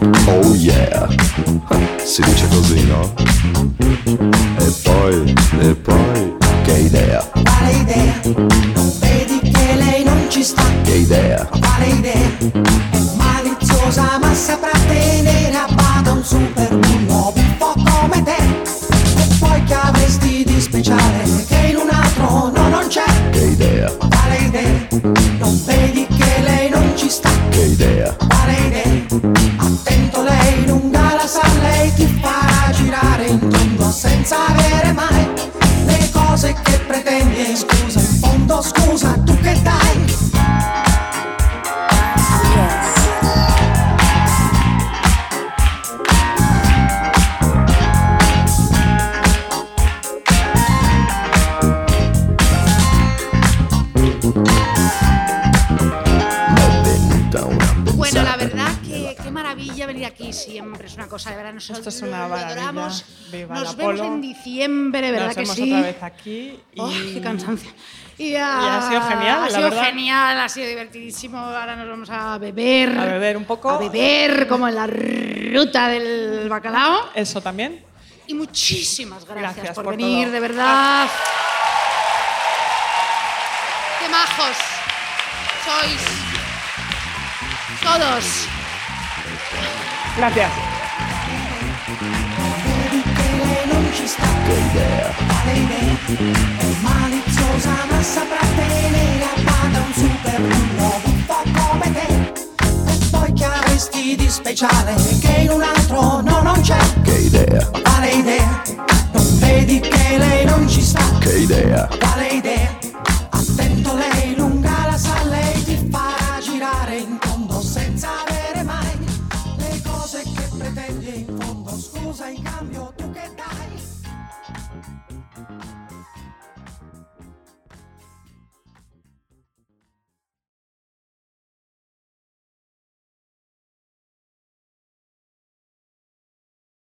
Oh yeah, si dice così, no? E poi, e poi, che idea, Quale idea? Vedi che lei non ci sta? che idea, Quale idea? È maliziosa ma saprà tenere a bada un superuomo buffo come te. E poi che avresti di speciale che in un altro no non c'è? che idea, Quale idea? high school cosa de. Nosotros Esto es una maravilla. Nos vemos Apolo. en diciembre, ¿verdad Nos que vemos sí? otra vez aquí. Y... ¡Ay, qué cansancio! Y, ha sido genial, Ha la sido verdad. genial, ha sido divertidísimo. Ahora nos vamos a beber. A beber un poco. A beber, como en la ruta del bacalao. Eso también. Y muchísimas gracias, Gracias por, por venir, todo. de verdad. ¡Qué majos! Sois todos. Gracias. Ci sta. Che idea, Quale idea? È maliziosa ma saprà tenere a bada un super uomo un po' come te. E poi che avresti di speciale che in un altro no non c'è. Che idea, Quale idea? Non vedi che lei non ci sta. Che idea, Quale